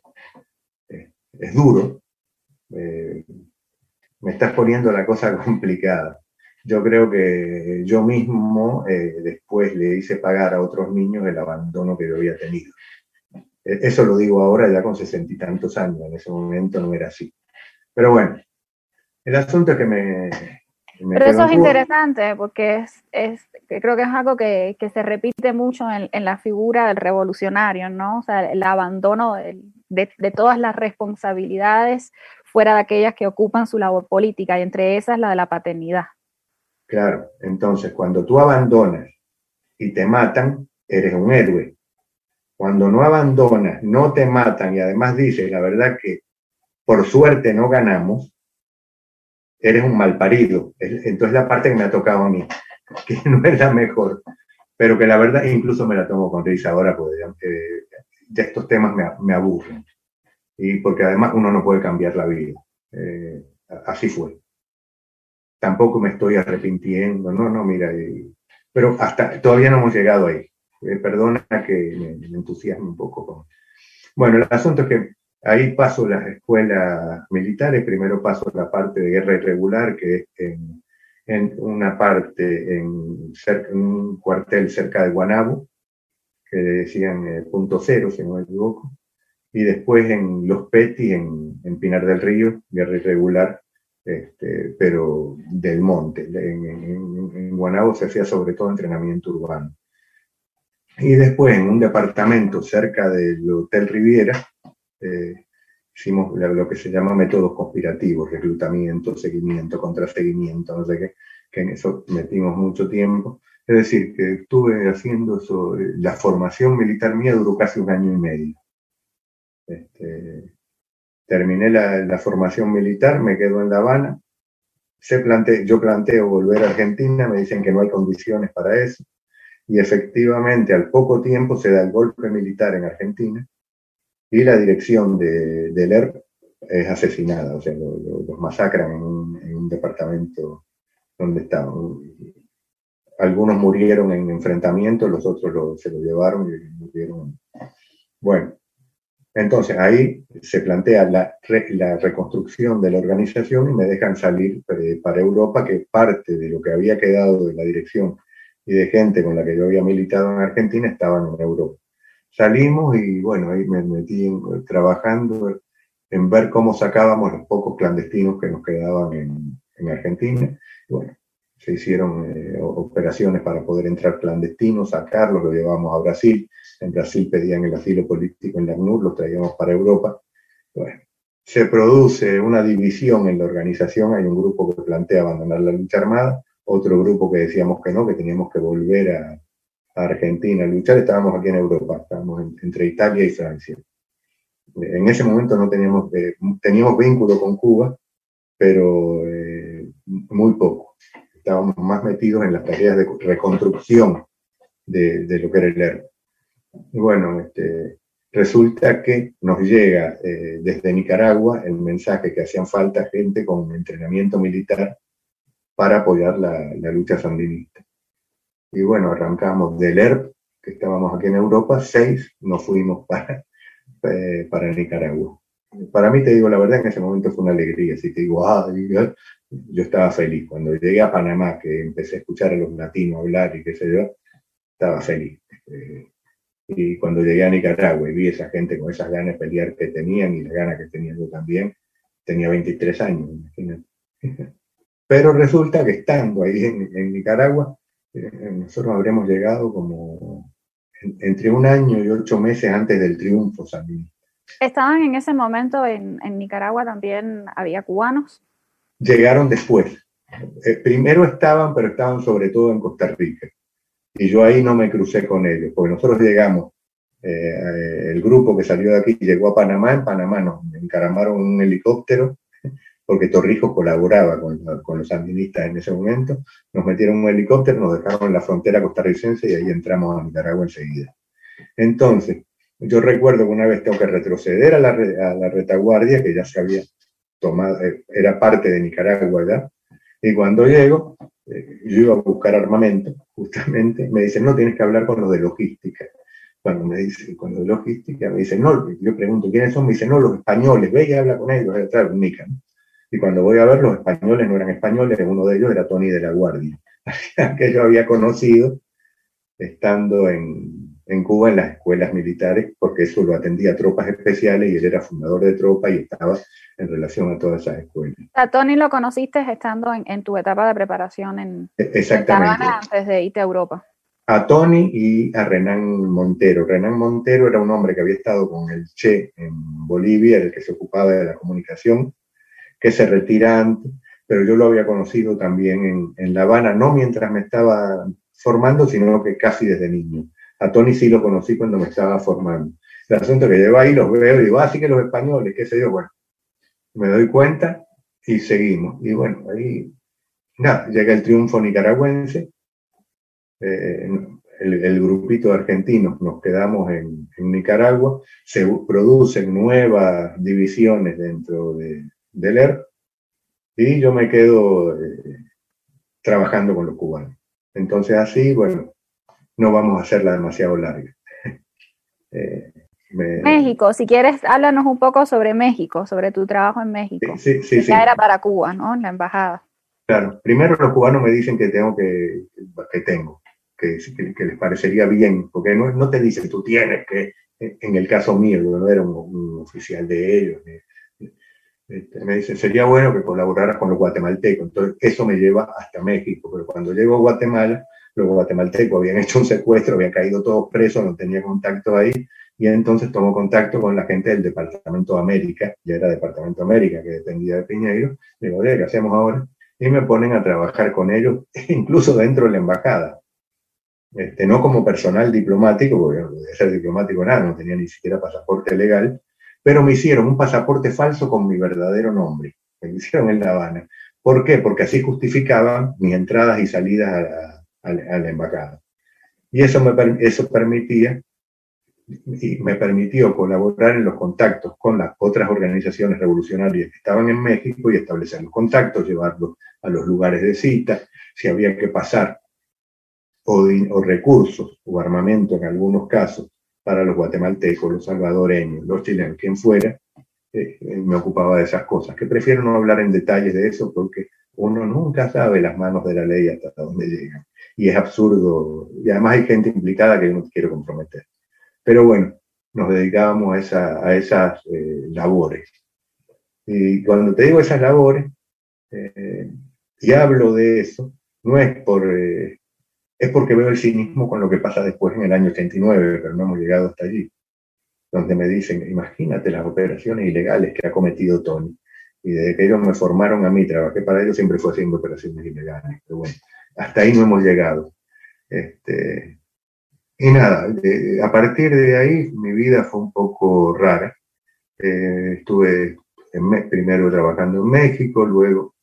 es duro. me estás poniendo la cosa complicada. Yo creo que yo mismo después le hice pagar a otros niños el abandono que yo había tenido. E, eso lo digo ahora ya con sesenta y tantos años, en ese momento no era así. Pero bueno, el asunto es que me... Pero eso es interesante porque es, es, creo que es algo que, que se repite mucho en, en, la figura del revolucionario, ¿no? O sea, el abandono de, de, de, todas las responsabilidades fuera de aquellas que ocupan su labor política y entre esas la de la paternidad. Claro, entonces cuando tú abandonas y te matan, eres un héroe. Cuando no abandonas, no te matan y además dices la verdad que por suerte no ganamos, eres un mal parido. Entonces la parte que me ha tocado a mí, que no es la mejor, pero que la verdad incluso me la tomo con risa ahora porque ya estos temas me, aburren. Y porque además uno no puede cambiar la vida. Eh, así fue. Tampoco me estoy arrepintiendo, no, no, mira, pero hasta todavía no hemos llegado ahí. Eh, perdona que me, entusiasme un poco. Bueno, el asunto es que ahí paso las escuelas militares, primero paso la parte de guerra irregular, que es en, una parte, en, un cuartel cerca de Guanabo, que decían eh, punto cero, si no me equivoco, y después en Los Petty, en, Pinar del Río, guerra irregular, este, pero del monte. En, en, Guanabo se hacía sobre todo entrenamiento urbano. Y después, en un departamento cerca del Hotel Riviera, eh, hicimos lo que se llama métodos conspirativos, reclutamiento, seguimiento, contraseguimiento, no sé qué, que en eso metimos mucho tiempo. Es decir, que estuve haciendo eso, eh, la formación militar mía duró casi un año y medio. Este, terminé la, la, formación militar, me quedo en La Habana, se plante, yo planteo volver a Argentina, me dicen que no hay condiciones para eso y efectivamente al poco tiempo se da el golpe militar en Argentina y la dirección de, del ERP es asesinada, o sea, los masacran en un, departamento donde estaban. Algunos murieron en enfrentamientos, los otros se lo llevaron y murieron. Bueno, entonces ahí se plantea la, la, reconstrucción de la organización y me dejan salir eh, para Europa, que parte de lo que había quedado de la dirección y de gente con la que yo había militado en Argentina estaban en Europa. Salimos y bueno, ahí me metí trabajando en ver cómo sacábamos los pocos clandestinos que nos quedaban en, en Argentina. Y bueno, se hicieron eh, operaciones para poder entrar clandestinos, sacarlos, los llevamos a Brasil. En Brasil pedían el asilo político en la ACNUR, los traíamos para Europa. Bueno, se produce una división en la organización, hay un grupo que plantea abandonar la lucha armada, otro grupo que decíamos que no, que teníamos que volver a, Argentina a luchar, estábamos aquí en Europa, estábamos entre Italia y Francia. En ese momento no teníamos, eh, teníamos vínculo con Cuba, pero eh, muy poco. Estábamos más metidos en las tareas de reconstrucción de, lo que era el ERP. Bueno, este, resulta que nos llega eh, desde Nicaragua el mensaje que hacían falta gente con entrenamiento militar para apoyar la, la lucha sandinista. Y bueno, arrancamos del ERP, que estábamos aquí en Europa, seis nos fuimos para, eh, para Nicaragua. Para mí, te digo la verdad, en ese momento fue una alegría. Si te digo, ah, yo, estaba feliz. Cuando llegué a Panamá, que empecé a escuchar a los latinos hablar y qué sé yo, estaba feliz. Eh, y cuando llegué a Nicaragua y vi a esa gente con esas ganas de pelear que tenían y las ganas que tenía yo también, tenía 23 años, imagínate. Pero resulta que estando ahí en Nicaragua, eh, nosotros habremos llegado como entre un año y ocho meses antes del triunfo sandinista. ¿Estaban en ese momento en, Nicaragua también, había cubanos? Llegaron después. Eh, primero estaban, pero estaban sobre todo en Costa Rica. Y yo ahí no me crucé con ellos, porque nosotros llegamos, eh, el grupo que salió de aquí llegó a Panamá, en Panamá nos encaramaron un helicóptero porque Torrijos colaboraba con, los sandinistas en ese momento, nos metieron un helicóptero, nos dejaron en la frontera costarricense y ahí entramos a Nicaragua enseguida. Entonces, yo recuerdo que una vez tengo que retroceder a la, retaguardia, que ya se había tomado, eh, era parte de Nicaragua ya, y cuando llego, eh, yo iba a buscar armamento, justamente, me dicen, no, tienes que hablar con los de logística. Cuando me dicen, con los de logística, me dicen, no, yo pregunto, ¿quiénes son? Me dicen, no, los españoles, ve y habla con ellos, detrás, Nica, y cuando voy a ver, los españoles no eran españoles, uno de ellos era Tony de la Guardia, que yo había conocido estando en, en, Cuba en las escuelas militares, porque eso lo atendía a tropas especiales y él era fundador de tropa y estaba en relación a todas esas escuelas. A Tony lo conociste estando en, en tu etapa de preparación en, e, Exactamente. antes de irte a Europa. A Tony y a Renan Montero. Renan Montero era un hombre que había estado con el Che en Bolivia, el que se ocupaba de la comunicación que se retira antes, pero yo lo había conocido también en, La Habana, no mientras me estaba formando, sino que casi desde niño. A Tony sí lo conocí cuando me estaba formando. El asunto que llevo ahí, los veo y digo, ah, sí que los españoles, qué sé yo, bueno, me doy cuenta y seguimos. Y bueno, ahí, nada, llega el triunfo nicaragüense, eh, el, grupito de argentinos nos quedamos en, en, Nicaragua, se producen nuevas divisiones dentro de, de leer y yo me quedo eh, trabajando con los cubanos. Entonces así, bueno, no vamos a hacerla demasiado larga. Eh, México, si quieres, háblanos un poco sobre México, sobre tu trabajo en México. Sí, sí, sí. Ya era para Cuba, ¿no? La embajada. Claro, primero los cubanos me dicen que tengo que, que tengo, que, que, les parecería bien, porque no, no te dicen tú tienes que, en el caso mío, yo no era un, un oficial de ellos, este, me dice, sería bueno que colaboraras con los guatemaltecos. Entonces, eso me lleva hasta México. Pero cuando llego a Guatemala, los guatemaltecos habían hecho un secuestro, habían caído todos presos, no tenía contacto ahí. Y entonces tomo contacto con la gente del Departamento de América, ya era Departamento de América, que dependía de Piñeiro. Digo, ¿qué hacemos ahora? Y me ponen a trabajar con ellos, incluso dentro de la embajada. Este, no como personal diplomático, porque no podía ser diplomático nada, no tenía ni siquiera pasaporte legal, pero me hicieron un pasaporte falso con mi verdadero nombre. Me hicieron en La Habana. ¿Por qué? Porque así justificaban mis entradas y salidas a la, embajada. Y eso me eso permitía y me permitió colaborar en los contactos con las otras organizaciones revolucionarias que estaban en México y establecer los contactos, llevarlos a los lugares de cita, si había que pasar o recursos o armamento en algunos casos para los guatemaltecos, los salvadoreños, los chilenos, quien fuera, eh, eh, me ocupaba de esas cosas, que prefiero no hablar en detalles de eso porque uno nunca sabe las manos de la ley hasta dónde llegan. Y es absurdo, y además hay gente implicada que yo no quiero comprometer. Pero bueno, nos dedicábamos a, esa, a esas eh, labores. Y cuando te digo esas labores, y hablo de eso, no es por es porque veo el cinismo con lo que pasa después en el año 89, pero no hemos llegado hasta allí, donde me dicen, imagínate las operaciones ilegales que ha cometido Tony. Y desde que ellos me formaron a mí, trabajé para ellos, siempre fue haciendo operaciones ilegales. Pero bueno, hasta ahí no hemos llegado. Este, y nada, a partir de ahí mi vida fue un poco rara. Eh, estuve primero trabajando en México, luego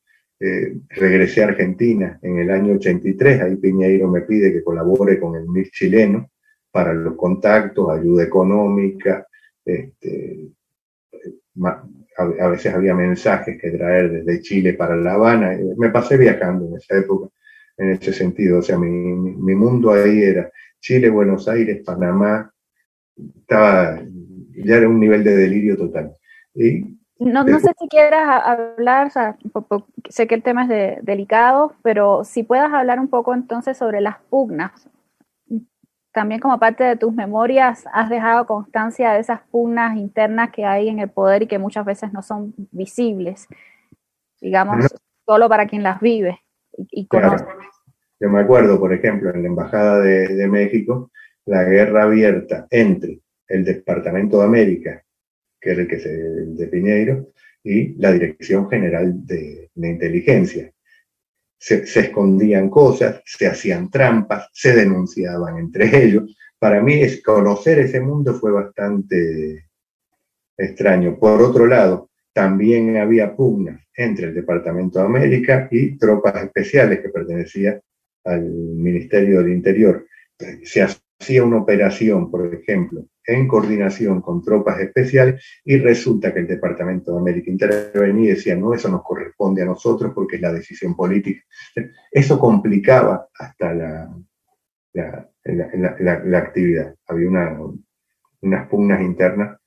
eh, regresé a Argentina en el año 83, ahí Piñeiro me pide que colabore con el MIS chileno para los contactos, ayuda económica, este, a, veces había mensajes que traer desde Chile para La Habana, me pasé viajando en esa época, en ese sentido, o sea, mi, mi mundo ahí era Chile, Buenos Aires, Panamá, estaba, ya era un nivel de delirio total. Y no, no, sé si quieras hablar, o sea, sé que el tema es delicado, pero si puedas hablar un poco entonces sobre las pugnas. También como parte de tus memorias has dejado constancia de esas pugnas internas que hay en el poder y que muchas veces no son visibles, digamos, solo para quien las vive y, conoce. Yo me acuerdo, por ejemplo, en la Embajada de, México, la guerra abierta entre el Departamento de América, que era el que se de Piñeiro, y la Dirección General de, Inteligencia. Se, escondían cosas, se hacían trampas, se denunciaban entre ellos. Para mí conocer ese mundo fue bastante extraño. Por otro lado, también había pugnas entre el Departamento de América y tropas especiales que pertenecían al Ministerio del Interior. Se hacía una operación, por ejemplo, en coordinación con tropas especiales y resulta que el Departamento de América intervenía y decía, no, eso nos corresponde a nosotros porque es la decisión política. Eso complicaba hasta la, la, actividad. Había una, unas pugnas internas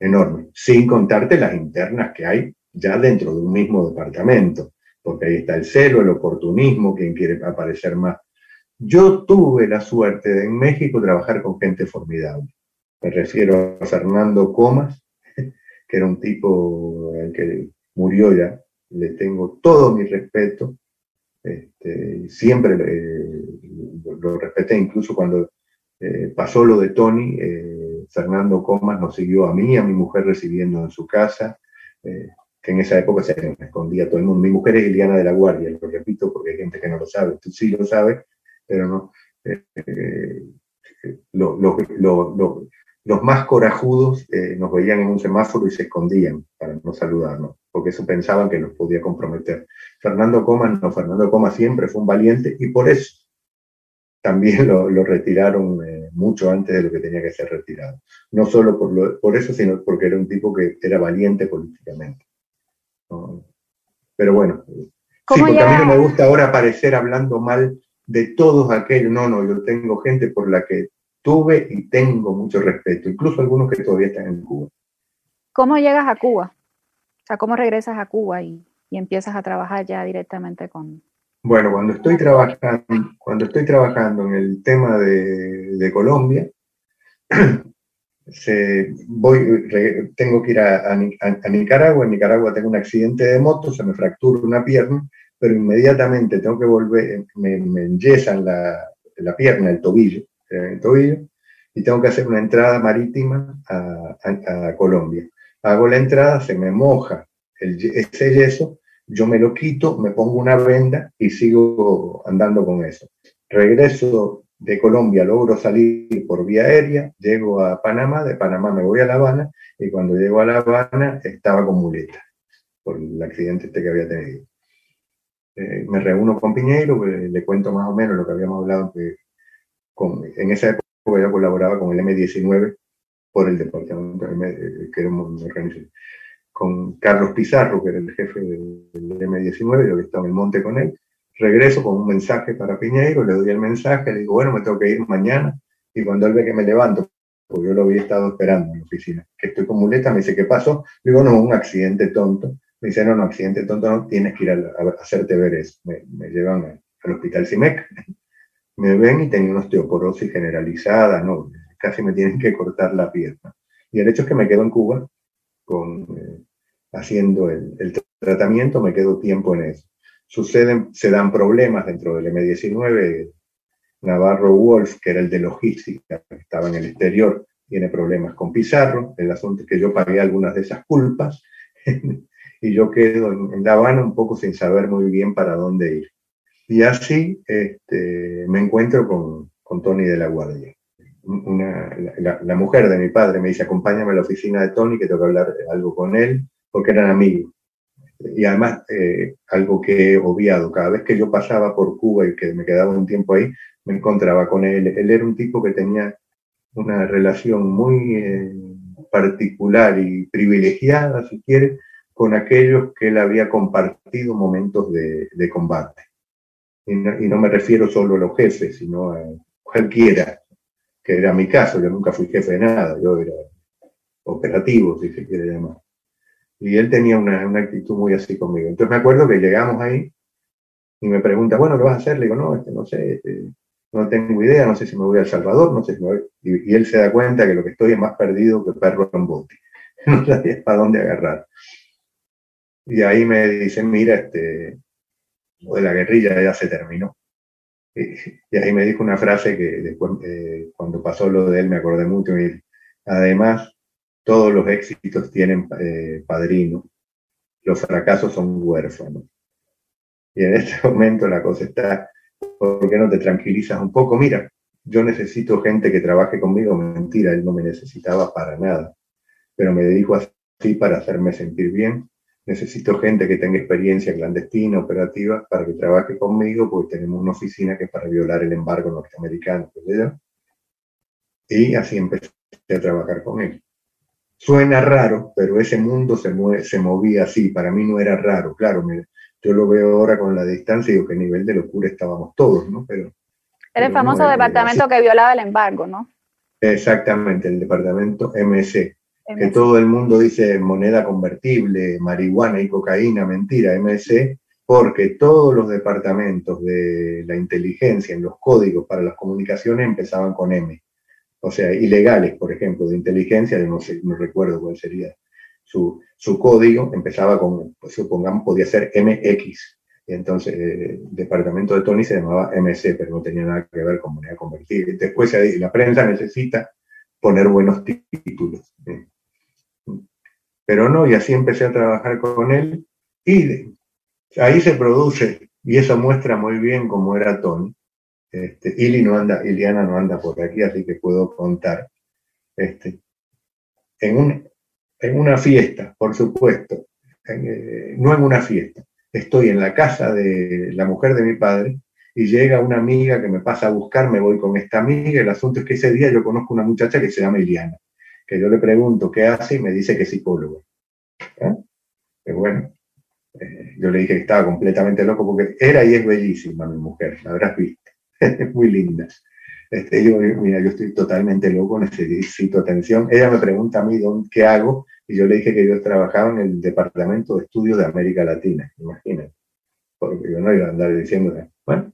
enormes, sin contarte las internas que hay ya dentro de un mismo departamento porque ahí está el celo, el oportunismo, quien quiere aparecer más. Yo tuve la suerte de en México trabajar con gente formidable. Me refiero a Fernando Comas, que era un tipo que murió ya. Le tengo todo mi respeto. Este, siempre lo respeté, incluso cuando eh, pasó lo de Tony, eh, Fernando Comas nos siguió a mí, a mi mujer recibiendo en su casa. Eh, que en esa época se escondía todo el mundo. Mi mujer es Liliana de la Guardia, lo repito porque hay gente que no lo sabe, tú sí lo sabes, pero no. Eh, eh, los más corajudos eh, nos veían en un semáforo y se escondían para no saludarnos, porque eso pensaban que nos podía comprometer. Fernando Comas no, Fernando Comas siempre fue un valiente y por eso también lo, retiraron mucho antes de lo que tenía que ser retirado. No solo por, por eso, sino porque era un tipo que era valiente políticamente. Pero bueno, sí, porque a mí no me gusta ahora aparecer hablando mal de todos aquellos. No, no, yo tengo gente por la que tuve y tengo mucho respeto, incluso algunos que todavía están en Cuba. ¿Cómo llegas a Cuba? O sea, ¿cómo regresas a Cuba y, empiezas a trabajar ya directamente con... Bueno, cuando estoy trabajando, cuando estoy trabajando en el tema de, de Colombia, se, voy, tengo que ir a, Nicaragua, en Nicaragua tengo un accidente de moto, se me fractura una pierna, pero inmediatamente tengo que volver, me, me enyesan la, la, pierna, el tobillo, el tobillo, y tengo que hacer una entrada marítima a, a Colombia. Hago la entrada, se me moja el, ese yeso, yo me lo quito, me pongo una venda y sigo andando con eso. Regreso de Colombia logro salir por vía aérea, llego a Panamá, de Panamá me voy a La Habana y cuando llego a La Habana estaba con muleta por el accidente este que había tenido. Eh, me reúno con Piñeiro, le cuento más o menos lo que habíamos hablado, que en esa época yo colaboraba con el M19 por el departamento que era con Carlos Pizarro, que era el jefe del, M19, yo que estaba en el monte con él, regreso con un mensaje para Piñeiro, le doy el mensaje, le digo, bueno, me tengo que ir mañana, y cuando él ve que me levanto, porque yo lo había estado esperando en la oficina, que estoy con muleta, me dice, ¿qué pasó? Le digo, no, un accidente tonto. Me dice, no, no, accidente tonto no, tienes que ir a, hacerte ver eso. Me, llevan al hospital CIMEC, me ven y tengo una osteoporosis generalizada, no, casi me tienen que cortar la pierna. Y el hecho es que me quedo en Cuba con, eh, haciendo el, el tratamiento, me quedo tiempo en eso suceden, se dan problemas dentro del M19. Navarro Wolf, que era el de logística, que estaba en el exterior, tiene problemas con Pizarro. El asunto es que yo pagué algunas de esas culpas y yo quedo en, La Habana un poco sin saber muy bien para dónde ir. Y así este, me encuentro con, con Tony de la Guardia. una, la, mujer de mi padre me dice, acompáñame a la oficina de Tony, que tengo que hablar algo con él, porque eran amigos. Y además, eh, algo que he obviado, cada vez que yo pasaba por Cuba y que me quedaba un tiempo ahí, me encontraba con él. Él era un tipo que tenía una relación muy eh, particular y privilegiada, si quiere, con aquellos que él había compartido momentos de, combate. Y no, me refiero solo a los jefes, sino a cualquiera, que era mi caso, yo nunca fui jefe de nada, yo era operativo, si se quiere llamar. Y él tenía una, una actitud muy así conmigo. Entonces me acuerdo que llegamos ahí y me pregunta, bueno, ¿qué vas a hacer? Le digo, no, este, no sé, este, no tengo idea, no sé si me voy a El Salvador, no sé si me voy... y, él se da cuenta que lo que estoy es más perdido que perro en bote. no sabía para dónde agarrar. Y ahí me dicen, mira, este, lo de la guerrilla ya se terminó. Y, ahí me dijo una frase que después, eh, cuando pasó lo de él, me acordé mucho. Y, además, todos los éxitos tienen eh, padrino, los fracasos son huérfanos. Y en este momento la cosa está, ¿por qué no te tranquilizas un poco? Mira, yo necesito gente que trabaje conmigo. Mentira, él no me necesitaba para nada, pero me dijo así para hacerme sentir bien necesito gente que tenga experiencia clandestina, operativa, para que trabaje conmigo, porque tenemos una oficina que es para violar el embargo norteamericano. Y así empecé a trabajar con él. Suena raro, pero ese mundo se, se movía así. Para mí no era raro. Claro, yo lo veo ahora con la distancia y digo que nivel de locura estábamos todos, ¿no? Pero, era el famoso departamento que violaba el embargo, ¿no? Exactamente, el departamento MC que todo el mundo dice moneda convertible, marihuana y cocaína, mentira, MC, porque todos los departamentos de la inteligencia en los códigos para las comunicaciones empezaban con M. O sea, ilegales, por ejemplo, de inteligencia, no, sé, no recuerdo cuál sería su, su código, empezaba con, pues, supongamos, podía ser MX. Y entonces el departamento de Tony se llamaba MC, pero no tenía nada que ver con moneda convertible. Después la prensa necesita poner buenos títulos. Pero no, y así empecé a trabajar con él. Y ahí se produce, y eso muestra muy bien cómo era Tony. Este, no anda, Iliana no anda por aquí, así que puedo contar. Este, en, un, en una fiesta, por supuesto, eh, no en una fiesta, estoy en la casa de la mujer de mi padre y llega una amiga que me pasa a buscar, me voy con esta amiga, el asunto es que ese día yo conozco una muchacha que se llama Iliana que yo le pregunto qué hace y me dice que es psicólogo. ¿Eh? bueno, eh, yo le dije que estaba completamente loco porque era y es bellísima mi mujer, la habrás visto, es muy linda. Este, yo, mira, yo estoy totalmente loco, necesito atención. Ella me pregunta a mí qué hago y yo le dije que yo trabajaba en el Departamento de Estudios de América Latina, imagínate. Porque yo no iba a andar diciendo, bueno,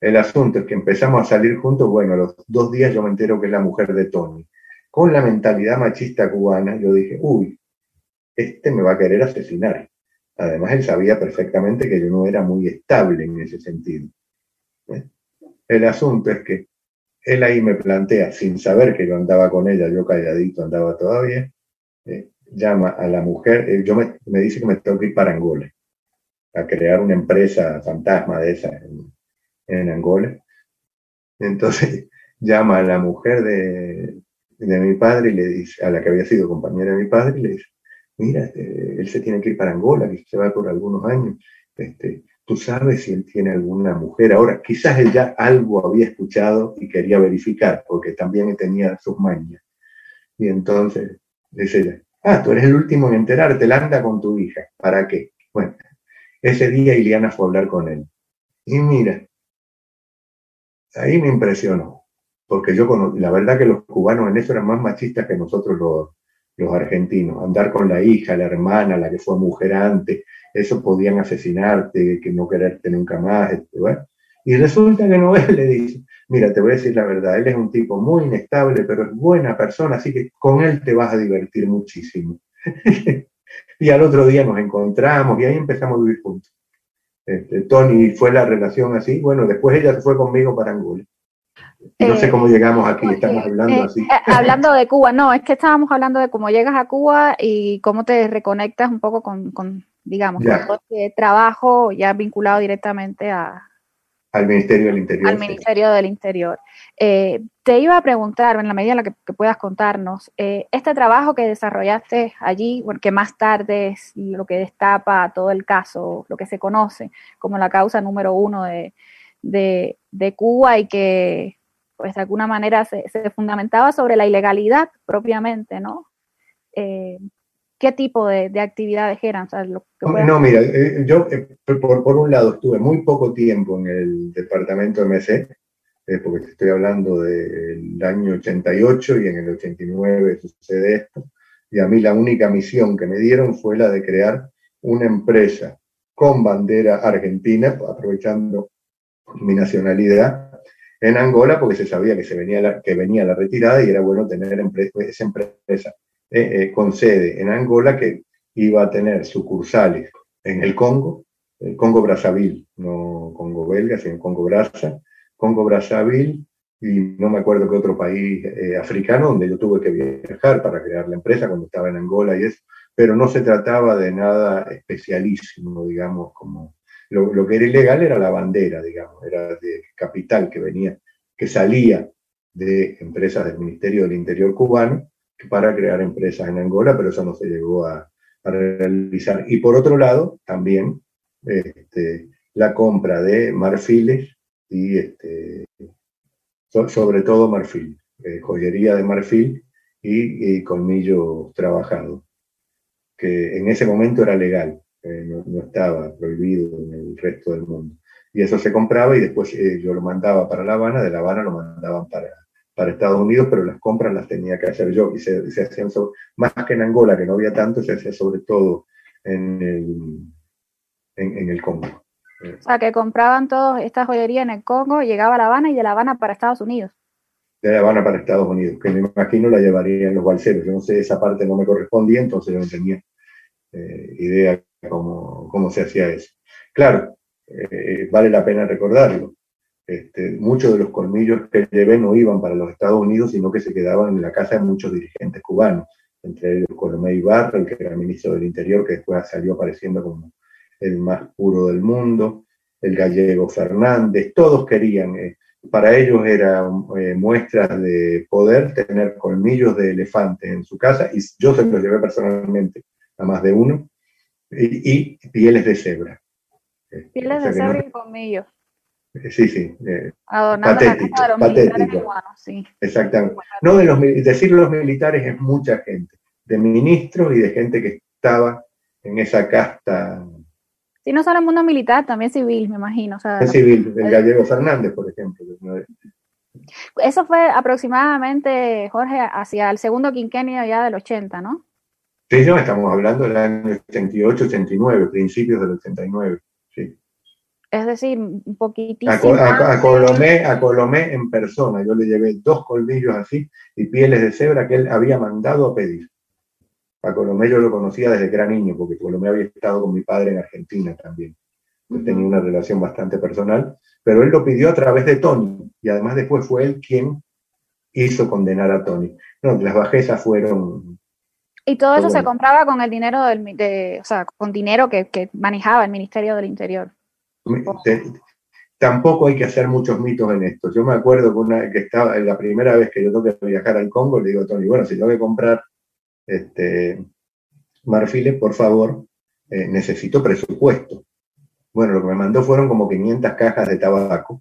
el asunto es que empezamos a salir juntos, bueno, a los dos días yo me entero que es la mujer de Tony con la mentalidad machista cubana, yo dije, uy, este me va a querer asesinar. Además, él sabía perfectamente que yo no era muy estable en ese sentido. ¿eh? El asunto es que él ahí me plantea, sin saber que yo andaba con ella, yo calladito andaba todavía, eh, llama a la mujer, eh, yo me, dice que me tengo que ir para Angola, a crear una empresa fantasma de esa en Angola. Entonces llama a la mujer de, de mi padre le dice, a la que había sido compañera de mi padre, le dice, mira, este, él se tiene que ir para Angola, que se va por algunos años, este, tú sabes si él tiene alguna mujer. Ahora, quizás él ya algo había escuchado y quería verificar, porque también tenía sus mañas. Y entonces dice ella, ah, tú eres el último en enterarte, él anda con tu hija. ¿Para qué? Bueno, ese día Iliana fue a hablar con él. Y mira, ahí me impresionó porque yo la verdad que los cubanos en eso eran más machistas que nosotros los, los argentinos. Andar con la hija, la hermana, la que fue mujer antes, eso podían asesinarte, que no quererte nunca más. Este, y resulta que Noel le dice, mira, te voy a decir la verdad, él es un tipo muy inestable, pero es buena persona, así que con él te vas a divertir muchísimo. y al otro día nos encontramos y ahí empezamos a vivir juntos. Este, Tony fue la relación así, bueno, después ella se fue conmigo para Angola no sé cómo llegamos aquí, estamos hablando eh, así. Eh, hablando de Cuba, no, es que estábamos hablando de cómo llegas a Cuba y cómo te reconectas un poco con, digamos, con este trabajo ya vinculado directamente a, al Ministerio del Interior. Al Ministerio del Interior. Eh, te iba a preguntar, en la medida en la que, puedas contarnos, eh, este trabajo que desarrollaste allí, que más tarde es lo que destapa todo el caso, lo que se conoce como la causa número uno de, Cuba y que, pues de alguna manera se, fundamentaba sobre la ilegalidad propiamente, ¿no? Eh, ¿Qué tipo de, actividades eran? no, mira, yo por, por, un lado estuve muy poco tiempo en el departamento de MC, porque estoy hablando del año 88 y en el 89 sucede esto, y a mí la única misión que me dieron fue la de crear una empresa con bandera argentina, aprovechando mi nacionalidad, en Angola, porque se sabía que, se venía, la, que venía la retirada y era bueno tener esa empresa eh, eh, con sede en Angola que iba a tener sucursales en el Congo, el Congo Brazzaville, no Congo belga, sino Congo Braza, Congo Brazzaville y no me acuerdo qué otro país eh, africano donde yo tuve que viajar para crear la empresa cuando estaba en Angola y eso, pero no se trataba de nada especialísimo, digamos, como lo, que era ilegal era la bandera, digamos, era de capital que venía, que salía de empresas del Ministerio del Interior cubano para crear empresas en Angola, pero eso no se llegó a, realizar. Y por otro lado, también este, la compra de marfiles y este, sobre todo marfil, eh, joyería de marfil y, colmillo trabajado, que en ese momento era legal, eh, no, estaba prohibido en el resto del mundo. Y eso se compraba y después eh, yo lo mandaba para La Habana, de La Habana lo mandaban para, para Estados Unidos, pero las compras las tenía que hacer yo y se, se hacían más que en Angola, que no había tanto, se hacía sobre todo en el, en el Congo. O sea, que compraban todos esta joyería en el Congo, llegaba a La Habana y de La Habana para Estados Unidos. De La Habana para Estados Unidos, que me imagino la llevarían los balseros. Yo no sé, esa parte no me correspondía, entonces yo no tenía eh, idea cómo, cómo se hacía eso. Claro, eh, vale la pena recordarlo. Este, muchos de los colmillos que llevé no iban para los Estados Unidos, sino que se quedaban en la casa de muchos dirigentes cubanos, entre ellos Colomé Ibarra, el que era ministro del Interior, que después salió apareciendo como el más puro del mundo, el gallego Fernández, todos querían, eh, para ellos era eh, muestras de poder tener colmillos de elefante en su casa, y yo se los llevé personalmente a más de uno, y, pieles de cebra. Eh, pieles de cebra y colmillos. Sí, sí. patético, patético. sí. Exactamente. No de los decir los militares es mucha gente, de ministros y de gente que estaba en esa casta Sí, no solo el mundo militar, también civil, me imagino. O civil, el gallego Fernández, por ejemplo. Eso fue aproximadamente, Jorge, hacia el segundo quinquenio ya del 80, ¿no? Sí, no, estamos hablando del año 88, 89, principios del 89, sí. Es decir, un poquitísimo. A, Colomé, a Colomé en persona, yo le llevé dos colmillos así y pieles de cebra que él había mandado a pedir. A Colomé yo lo conocía desde que era niño, porque Colomé había estado con mi padre en Argentina también. Yo tenía una relación bastante personal, pero él lo pidió a través de Tony, y además después fue él quien hizo condenar a Tony. No, las bajezas fueron... Y todo eso se compraba con el dinero del, de, o sea, con dinero que, manejaba el Ministerio del Interior. tampoco hay que hacer muchos mitos en esto. Yo me acuerdo que, una, que estaba la primera vez que yo tuve que viajar al Congo, le digo a Tony, bueno, si tengo que comprar este, marfiles, por favor, eh, necesito presupuesto. Bueno, lo que me mandó fueron como 500 cajas de tabaco.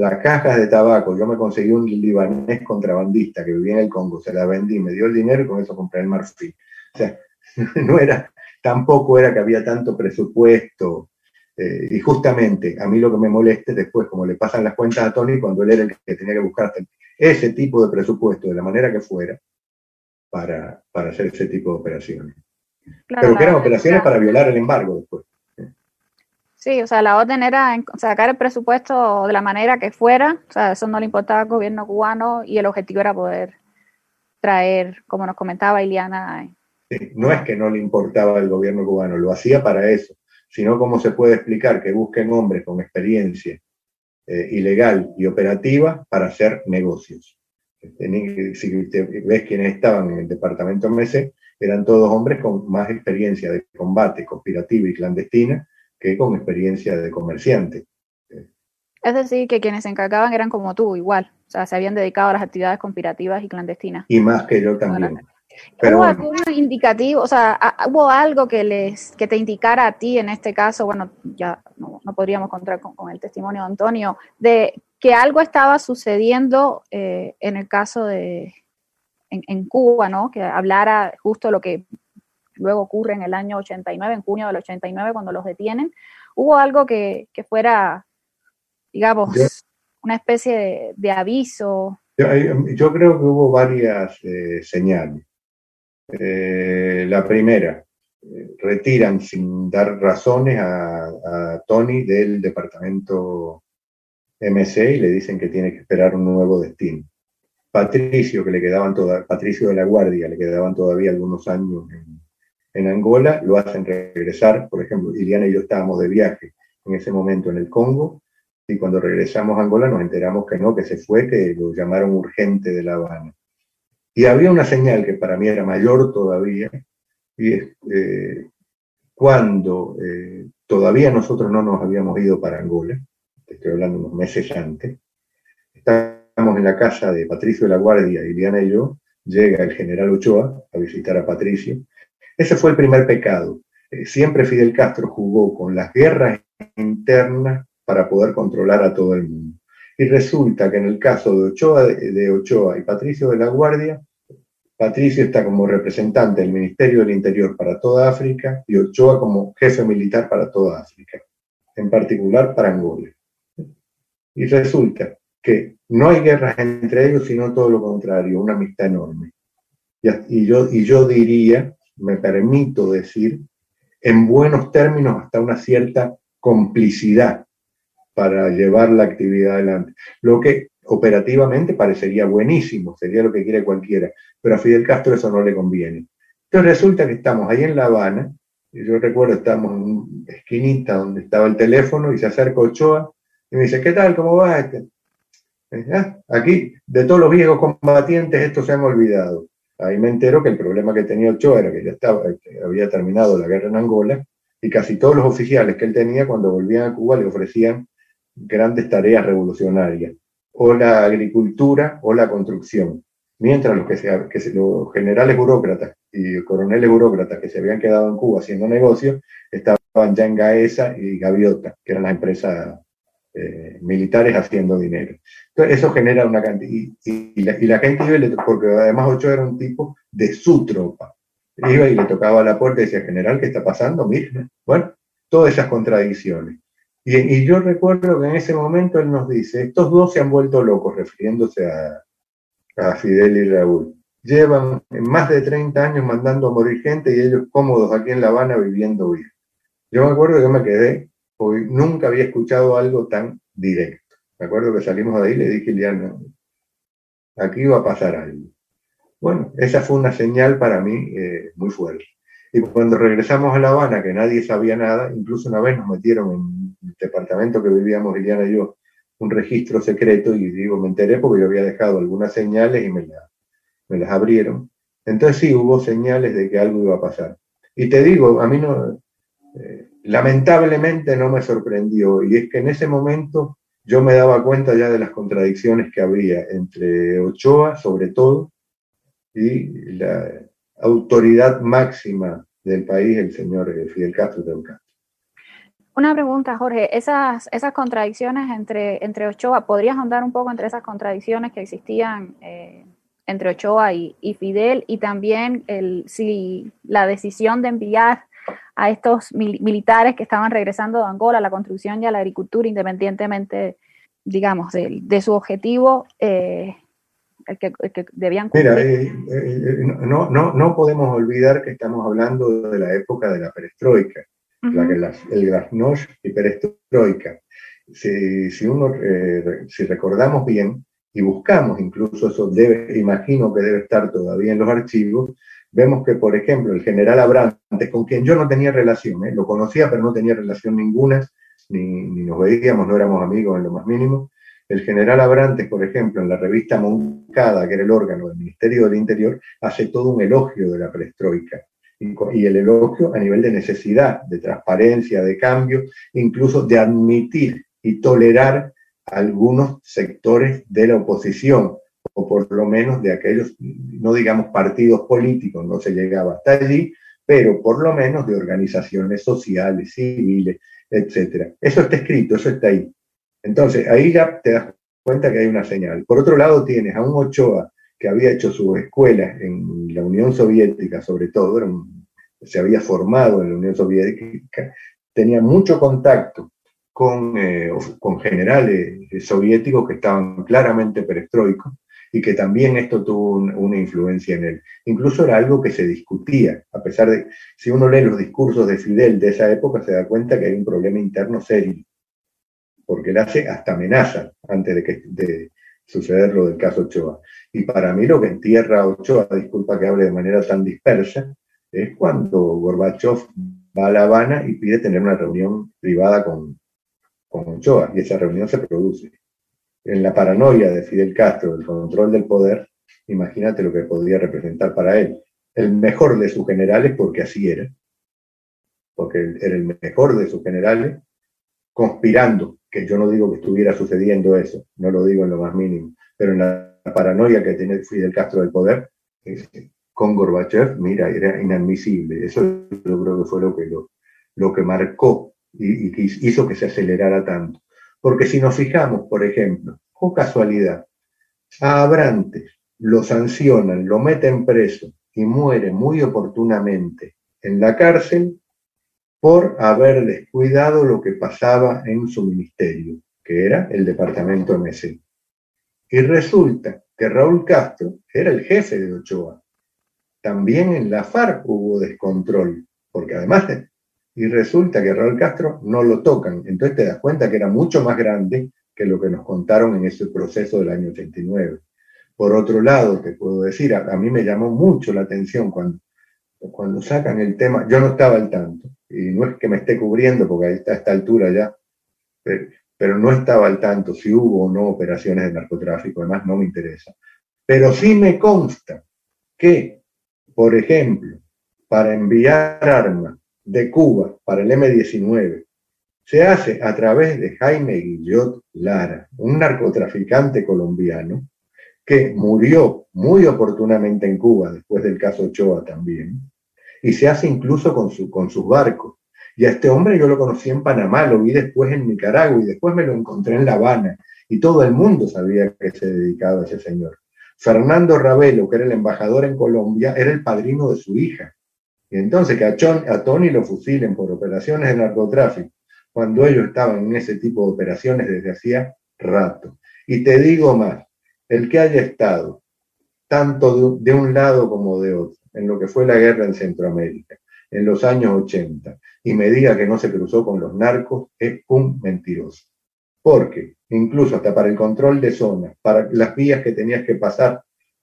Las cajas de tabaco, yo me conseguí un libanés contrabandista que vivía en el Congo, se la vendí, me dio el dinero y con eso compré el marfil. O sea, no era, tampoco era que había tanto presupuesto. Eh, y justamente a mí lo que me moleste después, como le pasan las cuentas a Tony, cuando él era el que tenía que buscar ese tipo de presupuesto de la manera que fuera, para, hacer ese tipo de operaciones. Pero que eran operaciones para violar el embargo después. Sí, o sea, la orden era sacar el presupuesto de la manera que fuera, o sea, eso no le importaba al gobierno cubano y el objetivo era poder traer, como nos comentaba Iliana. no es que no le importaba al gobierno cubano, lo hacía para eso, sino cómo se puede explicar que busquen hombres con experiencia eh, ilegal y operativa para hacer negocios si ves quienes estaban en el departamento MC, eran todos hombres con más experiencia de combate conspirativo y clandestina que con experiencia de comerciante. Es decir, que quienes se encargaban eran como tú, igual. O sea, se habían dedicado a las actividades conspirativas y clandestinas. Y más que yo también. ¿Hubo algún indicativo, o sea, hubo algo que les que te indicara a ti en este caso, bueno, ya no, podríamos contar con, el testimonio de Antonio, de que algo estaba sucediendo eh, en el caso de, en, Cuba, ¿no? Que hablara justo lo que luego ocurre en el año 89, en junio del 89, cuando los detienen. ¿Hubo algo que, fuera, digamos, una especie de, aviso? Yo, creo que hubo varias eh, señales. Eh, la primera, eh, retiran sin dar razones a, a, Tony del departamento MC y le dicen que tiene que esperar un nuevo destino. Patricio, que le quedaban toda, Patricio de la Guardia, le quedaban todavía algunos años en, en Angola, lo hacen regresar. Por ejemplo, Iliana y yo estábamos de viaje en ese momento en el Congo, y cuando regresamos a Angola nos enteramos que no, que se fue, que lo llamaron urgente de La Habana. Y había una señal que para mí era mayor todavía, y es eh, cuando eh, todavía nosotros no nos habíamos ido para Angola, estoy hablando unos meses antes, estábamos en la casa de Patricio de la Guardia, Iliana y yo, llega el general Ochoa a visitar a Patricio. Ese fue el primer pecado. Eh, siempre Fidel Castro jugó con las guerras internas para poder controlar a todo el mundo. Y resulta que en el caso de Ochoa, y Patricio de la Guardia, Patricio está como representante del Ministerio del Interior para toda África y Ochoa como jefe militar para toda África, en particular para Angola. Y resulta que no hay guerras entre ellos, sino todo lo contrario, una amistad enorme. Y yo diría, me permito decir, en buenos términos, hasta una cierta complicidad para llevar la actividad adelante. Lo que operativamente parecería buenísimo, sería lo que quiere cualquiera, pero a Fidel Castro eso no le conviene. Entonces resulta que estamos ahí en La Habana, y yo recuerdo, estamos en una esquinita donde estaba el teléfono y se acerca Ochoa y me dice, ¿qué tal? ¿Cómo va? Este? Ah, aquí, de todos los viejos combatientes, estos se han olvidado. Ahí me entero que el problema que tenía Ochoa era que ya estaba, había terminado la guerra en Angola y casi todos los oficiales que él tenía cuando volvían a Cuba le ofrecían grandes tareas revolucionarias, o la agricultura o la construcción. Mientras los, que que los generales burócratas y coroneles burócratas que se habían quedado en Cuba haciendo negocios estaban ya en Gaesa y Gaviota, que eran las empresas eh, militares haciendo dinero. Entonces, eso genera una cantidad. Y, la, gente iba, porque además Ocho era un tipo de su tropa. Iba y le tocaba la puerta y decía, general, ¿qué está pasando? Mira, bueno, todas esas contradicciones. Y, yo recuerdo que en ese momento él nos dice, estos dos se han vuelto locos, refiriéndose a, a Fidel y Raúl. Llevan más de 30 años mandando a morir gente y ellos cómodos aquí en La Habana viviendo bien. Yo me acuerdo que me quedé, porque nunca había escuchado algo tan directo. Me acuerdo que salimos de ahí y le dije, Liana, aquí va a pasar algo. Bueno, esa fue una señal para mí eh, muy fuerte. Y cuando regresamos a La Habana, que nadie sabía nada, incluso una vez nos metieron en el departamento que vivíamos Liliana y yo, un registro secreto, y digo, me enteré porque yo había dejado algunas señales y me, me las abrieron. Entonces sí, hubo señales de que algo iba a pasar. Y te digo, a mí no, eh, lamentablemente no me sorprendió, y es que en ese momento yo me daba cuenta ya de las contradicciones que había entre Ochoa, sobre todo, y la, autoridad máxima del país, el señor eh, Fidel Castro de Castro. Una pregunta, Jorge. Esas, esas contradicciones entre, entre Ochoa, ¿podrías ahondar un poco entre esas contradicciones que existían eh, entre Ochoa y, Fidel? Y también el, si la decisión de enviar a estos militares que estaban regresando de Angola a la construcción y a la agricultura, independientemente, digamos, de, de su objetivo, eh, que, debían Mira, eh, eh, eh, no, no, no podemos olvidar que estamos hablando de la época de la perestroika, la que el glasnost y perestroika. Si, si, uno, si recordamos bien y buscamos, incluso eso debe, imagino que debe estar todavía en los archivos, vemos que, por ejemplo, el general Abrantes, con quien yo no tenía relación, lo conocía pero no tenía relación ninguna, ni, ni nos veíamos, no éramos amigos en lo más mínimo, el general Abrantes, por ejemplo, en la revista Moncada, que era el órgano del Ministerio del Interior, hace todo un elogio de la perestroika. Y el elogio a nivel de necesidad, de transparencia, de cambio, incluso de admitir y tolerar algunos sectores de la oposición, o por lo menos de aquellos, no digamos partidos políticos, no se llegaba hasta allí, pero por lo menos de organizaciones sociales, civiles, etc. Eso está escrito, eso está ahí. Entonces, ahí ya te das cuenta que hay una señal. Por otro lado, tienes a un Ochoa que había hecho su escuela en la Unión Soviética, sobre todo, se había formado en la Unión Soviética, tenía mucho contacto con, eh, con generales soviéticos que estaban claramente perestroicos, y que también esto tuvo una influencia en él. Incluso era algo que se discutía, a pesar de, si uno lee los discursos de Fidel de esa época, se da cuenta que hay un problema interno serio, porque él hace hasta amenaza antes de, que, de suceder lo del caso Ochoa. Y para mí lo que entierra Ochoa, disculpa que hable de manera tan dispersa, es cuando Gorbachev va a La Habana y pide tener una reunión privada con, con Ochoa, y esa reunión se produce en la paranoia de Fidel Castro del control del poder, imagínate lo que podría representar para él. El mejor de sus generales, porque así era, porque era el mejor de sus generales, conspirando, que yo no digo que estuviera sucediendo eso, no lo digo en lo más mínimo, pero en la paranoia que tiene Fidel Castro del poder, con Gorbachev, mira, era inadmisible. Eso yo creo que fue lo que, lo que marcó y, y hizo que se acelerara tanto. Porque si nos fijamos, por ejemplo, o casualidad, a Abrantes lo sancionan, lo meten preso y muere muy oportunamente en la cárcel por haber descuidado lo que pasaba en su ministerio, que era el departamento MC. Y resulta que Raúl Castro era el jefe de Ochoa. También en la FARC hubo descontrol, porque además y resulta que Raúl Castro no lo tocan. Entonces te das cuenta que era mucho más grande que lo que nos contaron en ese proceso del año 89. Por otro lado, te puedo decir, a, mí me llamó mucho la atención cuando, cuando sacan el tema, yo no estaba al tanto, y no es que me esté cubriendo porque ahí está a esta altura ya, pero, pero no estaba al tanto si hubo o no operaciones de narcotráfico, además no me interesa. Pero sí me consta que, por ejemplo, para enviar armas de Cuba para el M-19 se hace a través de Jaime Guillot Lara, un narcotraficante colombiano que murió muy oportunamente en Cuba después del caso Ochoa también, y se hace incluso con, su, con sus barcos. Y a este hombre yo lo conocí en Panamá, lo vi después en Nicaragua y después me lo encontré en La Habana y todo el mundo sabía que se dedicaba a ese señor. Fernando Ravelo, que era el embajador en Colombia, era el padrino de su hija. Y entonces que a, Tony lo fusilen por operaciones de narcotráfico, cuando ellos estaban en ese tipo de operaciones desde hacía rato. Y te digo más, el que haya estado tanto de, un lado como de otro, en lo que fue la guerra en Centroamérica, en los años 80, y me diga que no se cruzó con los narcos, es un mentiroso. Porque incluso hasta para el control de zonas, para las vías que tenías que pasar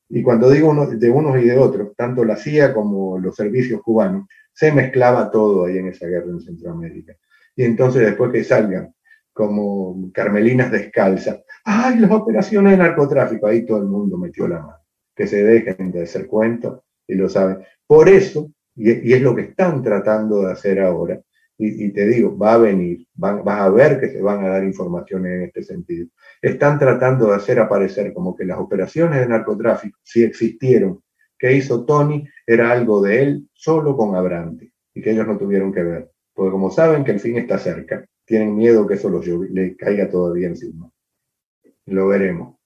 y cuando digo de unos y de otros, tanto la CIA como los servicios cubanos, se mezclaba todo ahí en esa guerra en Centroamérica. Y entonces después que salgan como carmelinas descalzas, ¡ay, las operaciones de narcotráfico! Ahí todo el mundo metió la mano. Que se dejen de hacer cuentos y lo saben. Por eso, y es lo que están tratando de hacer ahora, y, te digo, va a venir, vas a ver que se van a dar informaciones en este sentido. Están tratando de hacer aparecer como que las operaciones de narcotráfico, si existieron, que hizo Tony, era algo de él solo con Abrante y que ellos no tuvieron que ver. Porque como saben que el fin está cerca, tienen miedo que eso les caiga todavía encima. Lo veremos.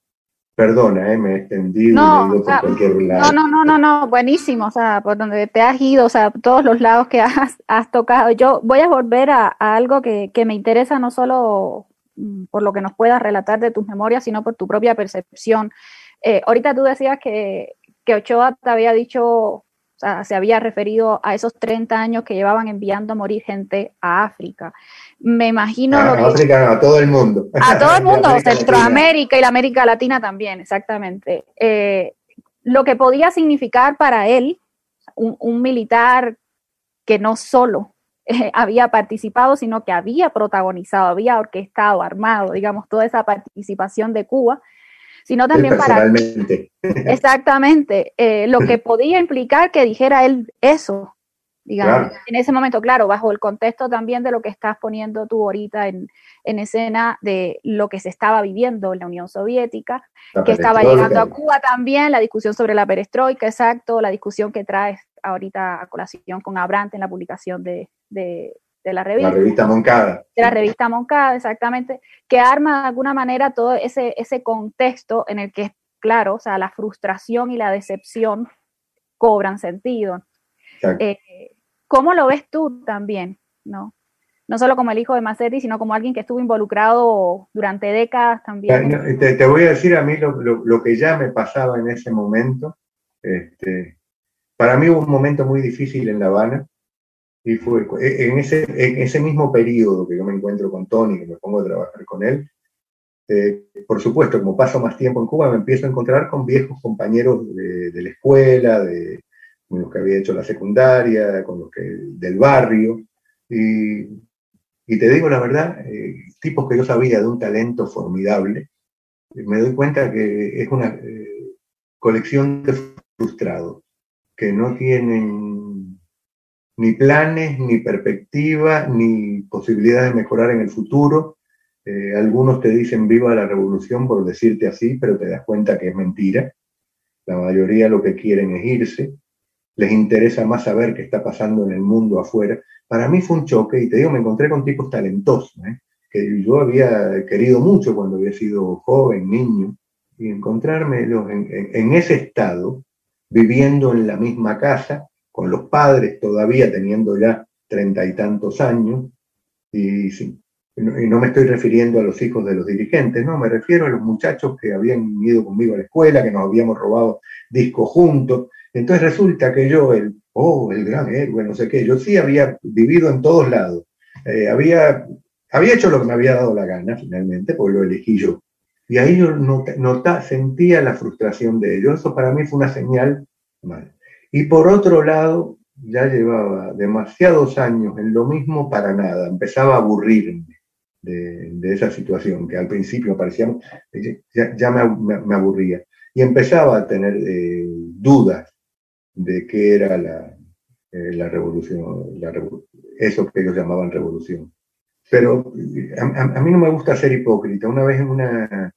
Perdona, eh, me he extendido no, por cualquier lado. No, no, no, no, buenísimo, o sea, por donde te has ido, o sea, todos los lados que has, has tocado. Yo voy a volver a, algo que, que, me interesa no solo mm, por lo que nos puedas relatar de tus memorias, sino por tu propia percepción. Eh, ahorita tú decías que, que Ochoa te había dicho, sea, se había referido a esos 30 años que llevaban enviando a morir gente a África me imagino... A, lo a todo el mundo. A todo el mundo, Centroamérica y la América Latina también, exactamente. Eh, lo que podía significar para él, un, militar que no solo eh, había participado, sino que había protagonizado, había orquestado, armado, digamos, toda esa participación de Cuba, sino también para... Exactamente, eh, lo que podía implicar que dijera él eso, digamos, en ese momento, claro, bajo el contexto también de lo que estás poniendo tú ahorita en, escena de lo que se estaba viviendo en la Unión Soviética, que estaba llegando a Cuba también, la discusión sobre la perestroika, exacto, la discusión que traes ahorita a colación con Abrante en la publicación de, la revista. La revista Moncada. De la revista Moncada, exactamente, que arma de alguna manera todo ese, ese contexto en el que, claro, o sea, la frustración y la decepción cobran sentido. Eh, ¿Cómo lo ves tú también? ¿no? no solo como el hijo de Macetti, sino como alguien que estuvo involucrado durante décadas también. Te, voy a decir a mí lo, que ya me pasaba en ese momento. Este, para mí hubo un momento muy difícil en La Habana y fue en ese, en ese mismo periodo que yo me encuentro con Tony, que me pongo a trabajar con él, eh, por supuesto, como paso más tiempo en Cuba, me empiezo a encontrar con viejos compañeros de, la escuela, de, con los que había hecho la secundaria, con los que del barrio. Y, te digo la verdad, eh, tipos que yo sabía de un talento formidable, me doy cuenta que es una eh, colección de frustrados, que no tienen ni planes, ni perspectiva, ni posibilidad de mejorar en el futuro, eh, algunos te dicen viva la revolución por decirte así, pero te das cuenta que es mentira. La mayoría lo que quieren es irse. Les interesa más saber qué está pasando en el mundo afuera. Para mí fue un choque y te digo, me encontré con tipos talentosos, ¿eh? que yo había querido mucho cuando había sido joven, niño, y encontrarme en, en ese estado, viviendo en la misma casa, con los padres todavía teniendo ya treinta y tantos años, y no me estoy refiriendo a los hijos de los dirigentes, no, me refiero a los muchachos que habían ido conmigo a la escuela, que nos habíamos robado discos juntos. Entonces resulta que yo, el, oh, el gran héroe, no sé qué, yo sí había vivido en todos lados. Eh, había, había hecho lo que me había dado la gana finalmente, porque lo elegí yo. Y ahí yo nota, sentía la frustración de ellos. Eso para mí fue una señal mal. Y por otro lado, ya llevaba demasiados años en lo mismo para nada, empezaba a aburrirme de, esa situación, que al principio parecía, ya, me, aburría. Y empezaba a tener eh, dudas de qué era la, eh, revolución, eso que ellos llamaban revolución. Pero a, mí no me gusta ser hipócrita. Una vez en una,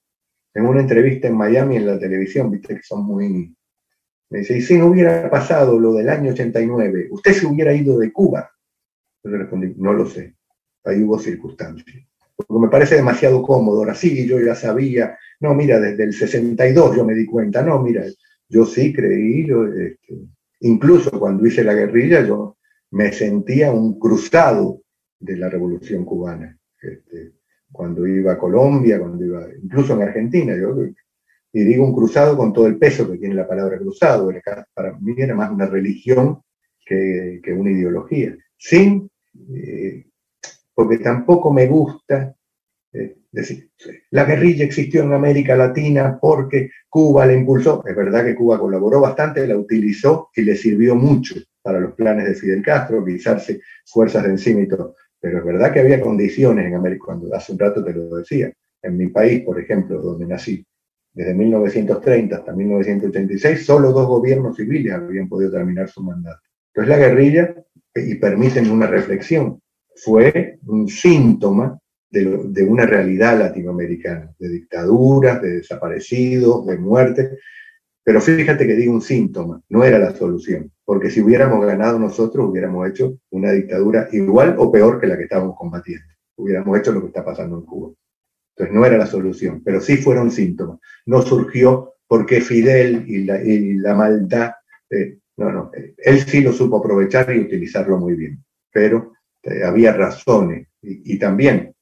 en una entrevista en Miami en la televisión, viste que son muy... Me dice, y si no hubiera pasado lo del año 89, ¿usted se hubiera ido de Cuba? Yo le respondí, no lo sé. Ahí hubo circunstancias porque me parece demasiado cómodo. Ahora sí, yo ya sabía, no, mira, desde el 62 yo me di cuenta, no, mira, yo sí creí, yo, este, incluso cuando hice la guerrilla, yo me sentía un cruzado de la revolución cubana. Este, cuando iba a Colombia, cuando iba, incluso en Argentina, yo, y digo un cruzado con todo el peso que tiene la palabra cruzado, para mí era más una religión que, que una ideología, sin eh, porque tampoco me gusta eh, decir, la guerrilla existió en América Latina porque Cuba la impulsó. Es verdad que Cuba colaboró bastante, la utilizó y le sirvió mucho para los planes de Fidel Castro, guisarse fuerzas de encima y todo. Pero es verdad que había condiciones en América, cuando hace un rato te lo decía, en mi país, por ejemplo, donde nací, desde 1930 hasta 1986, solo dos gobiernos civiles habían podido terminar su mandato. Entonces la guerrilla, y permiten una reflexión, fue un síntoma de, una realidad latinoamericana, de dictaduras, de desaparecidos, de muertes. Pero fíjate que digo un síntoma, no era la solución, porque si hubiéramos ganado nosotros, hubiéramos hecho una dictadura igual o peor que la que estábamos combatiendo. Hubiéramos hecho lo que está pasando en Cuba. Entonces no era la solución, pero sí fueron síntomas. No surgió porque Fidel y la, maldad, eh, no, no, él sí lo supo aprovechar y utilizarlo muy bien, pero eh, había razones y, también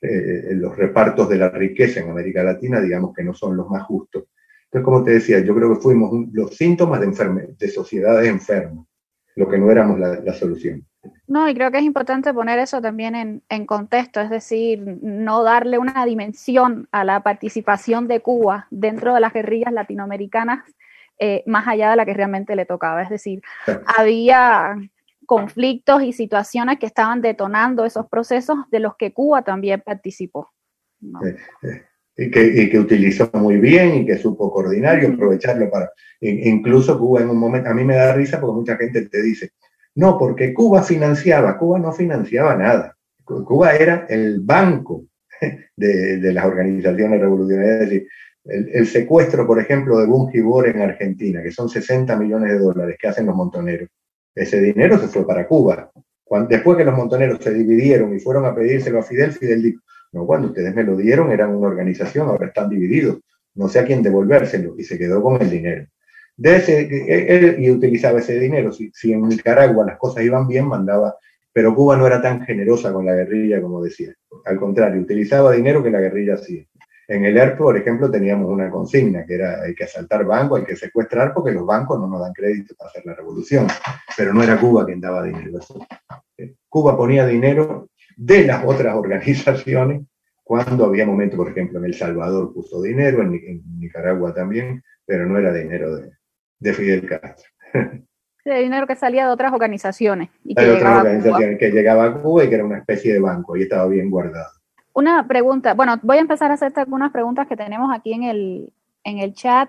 eh, los repartos de la riqueza en América Latina, digamos que no son los más justos. Entonces, como te decía, yo creo que fuimos los síntomas de, de sociedades enfermas, lo que no éramos la, solución. No, y creo que es importante poner eso también en, contexto, es decir, no darle una dimensión a la participación de Cuba dentro de las guerrillas latinoamericanas eh, más allá de la que realmente le tocaba. Es decir, había conflictos y situaciones que estaban detonando esos procesos de los que Cuba también participó. Eh, eh, y, que, utilizó muy bien y que supo coordinar y aprovecharlo para... Incluso Cuba en un momento, a mí me da risa porque mucha gente te dice, No, porque Cuba financiaba, Cuba no financiaba nada. Cuba era el banco de, las organizaciones revolucionarias. Es decir, el, secuestro, por ejemplo, de Bungibor en Argentina, que son 60 millones de dólares que hacen los montoneros. Ese dinero se fue para Cuba. después que los montoneros se dividieron y fueron a pedírselo a Fidel, Fidel dijo, no, cuando ustedes me lo dieron eran una organización, ahora están divididos, no sé a quién devolvérselo, y se quedó con el dinero. De ese, y utilizaba ese dinero. Si, si, en Nicaragua las cosas iban bien, mandaba, pero Cuba no era tan generosa con la guerrilla como decía. Al contrario, utilizaba dinero que la guerrilla hacía. En el ERP, por ejemplo, teníamos una consigna que era hay que asaltar bancos, hay que secuestrar porque los bancos no nos dan crédito para hacer la revolución. Pero no era Cuba quien daba dinero. Cuba ponía dinero de las otras organizaciones cuando había momentos, por ejemplo, en El Salvador puso dinero, en, Nicaragua también, pero no era dinero de, de Fidel Castro. Sí, dinero que salía de otras organizaciones. Y que, llegaba organizaciones que llegaba a Cuba y que era una especie de banco y estaba bien guardado. Una pregunta, bueno, voy a empezar a hacerte algunas preguntas que tenemos aquí en el, en el chat.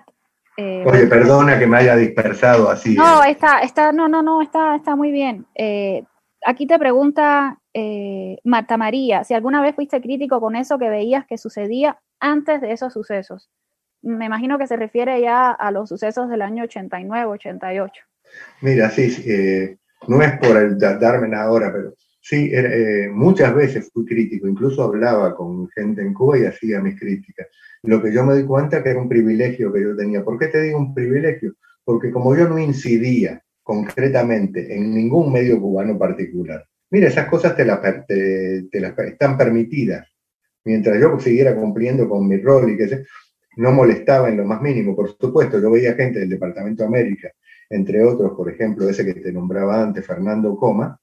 Eh, Oye, perdona que me haya dispersado así. No, eh. está, está, no, no, no, está, está muy bien. Eh, aquí te pregunta Marta María, si alguna vez fuiste crítico con eso que veías que sucedía antes de esos sucesos me imagino que se refiere ya a los sucesos del año 89, 88. Mira, sí, eh, no es por darme ahora, pero sí, eh, muchas veces fui crítico, incluso hablaba con gente en Cuba y hacía mis críticas. Lo que yo me di cuenta que era un privilegio que yo tenía. ¿Por qué te digo un privilegio? Porque como yo no incidía concretamente en ningún medio cubano particular, mira, esas cosas te, te, te las están permitidas. Mientras yo siguiera cumpliendo con mi rol y que sé, no molestaba en lo más mínimo, por supuesto, yo veía gente del Departamento de América, entre otros, por ejemplo, ese que te nombraba antes, Fernando Coma,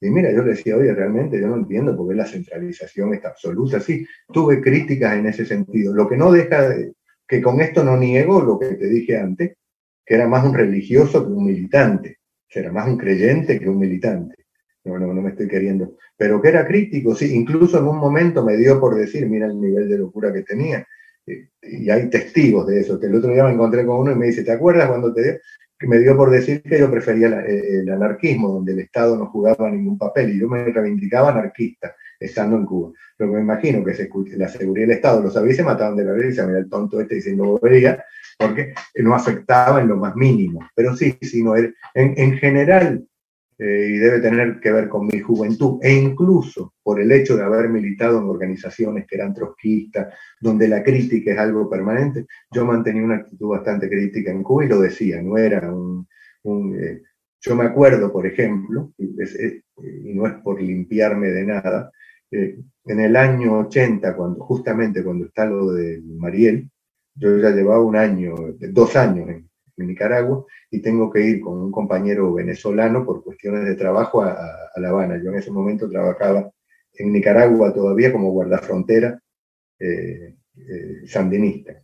y mira, yo le decía, oye, realmente yo no entiendo por qué la centralización está absoluta. Sí, tuve críticas en ese sentido, lo que no deja de, que con esto no niego lo que te dije antes, que era más un religioso que un militante, que era más un creyente que un militante. No, no, no me estoy queriendo, pero que era crítico, sí, incluso en un momento me dio por decir, mira el nivel de locura que tenía, y hay testigos de eso. El otro día me encontré con uno y me dice, ¿te acuerdas cuando te dio? Que me dio por decir que yo prefería eh, el anarquismo, donde el Estado no jugaba ningún papel, y yo me reivindicaba anarquista, estando en Cuba. Pero me imagino que la seguridad del Estado lo sabía y se mataban de la risa, mira el tonto este diciendo bobería, porque no afectaba en lo más mínimo. Pero sí, sino en, en general eh, y debe tener que ver con mi juventud, e incluso por el hecho de haber militado en organizaciones que eran trotskistas, donde la crítica es algo permanente, yo mantenía una actitud bastante crítica en Cuba y lo decía, no era un... Eh, yo me acuerdo, por ejemplo, y, no es por limpiarme de nada, eh, en el año 80, cuando, justamente cuando está lo de Mariel, yo ya llevaba un año, dos años en, en Nicaragua y tengo que ir con un compañero venezolano por cuestiones de trabajo a, La Habana. Yo en ese momento trabajaba en Nicaragua todavía como guardafrontera eh, eh, sandinista.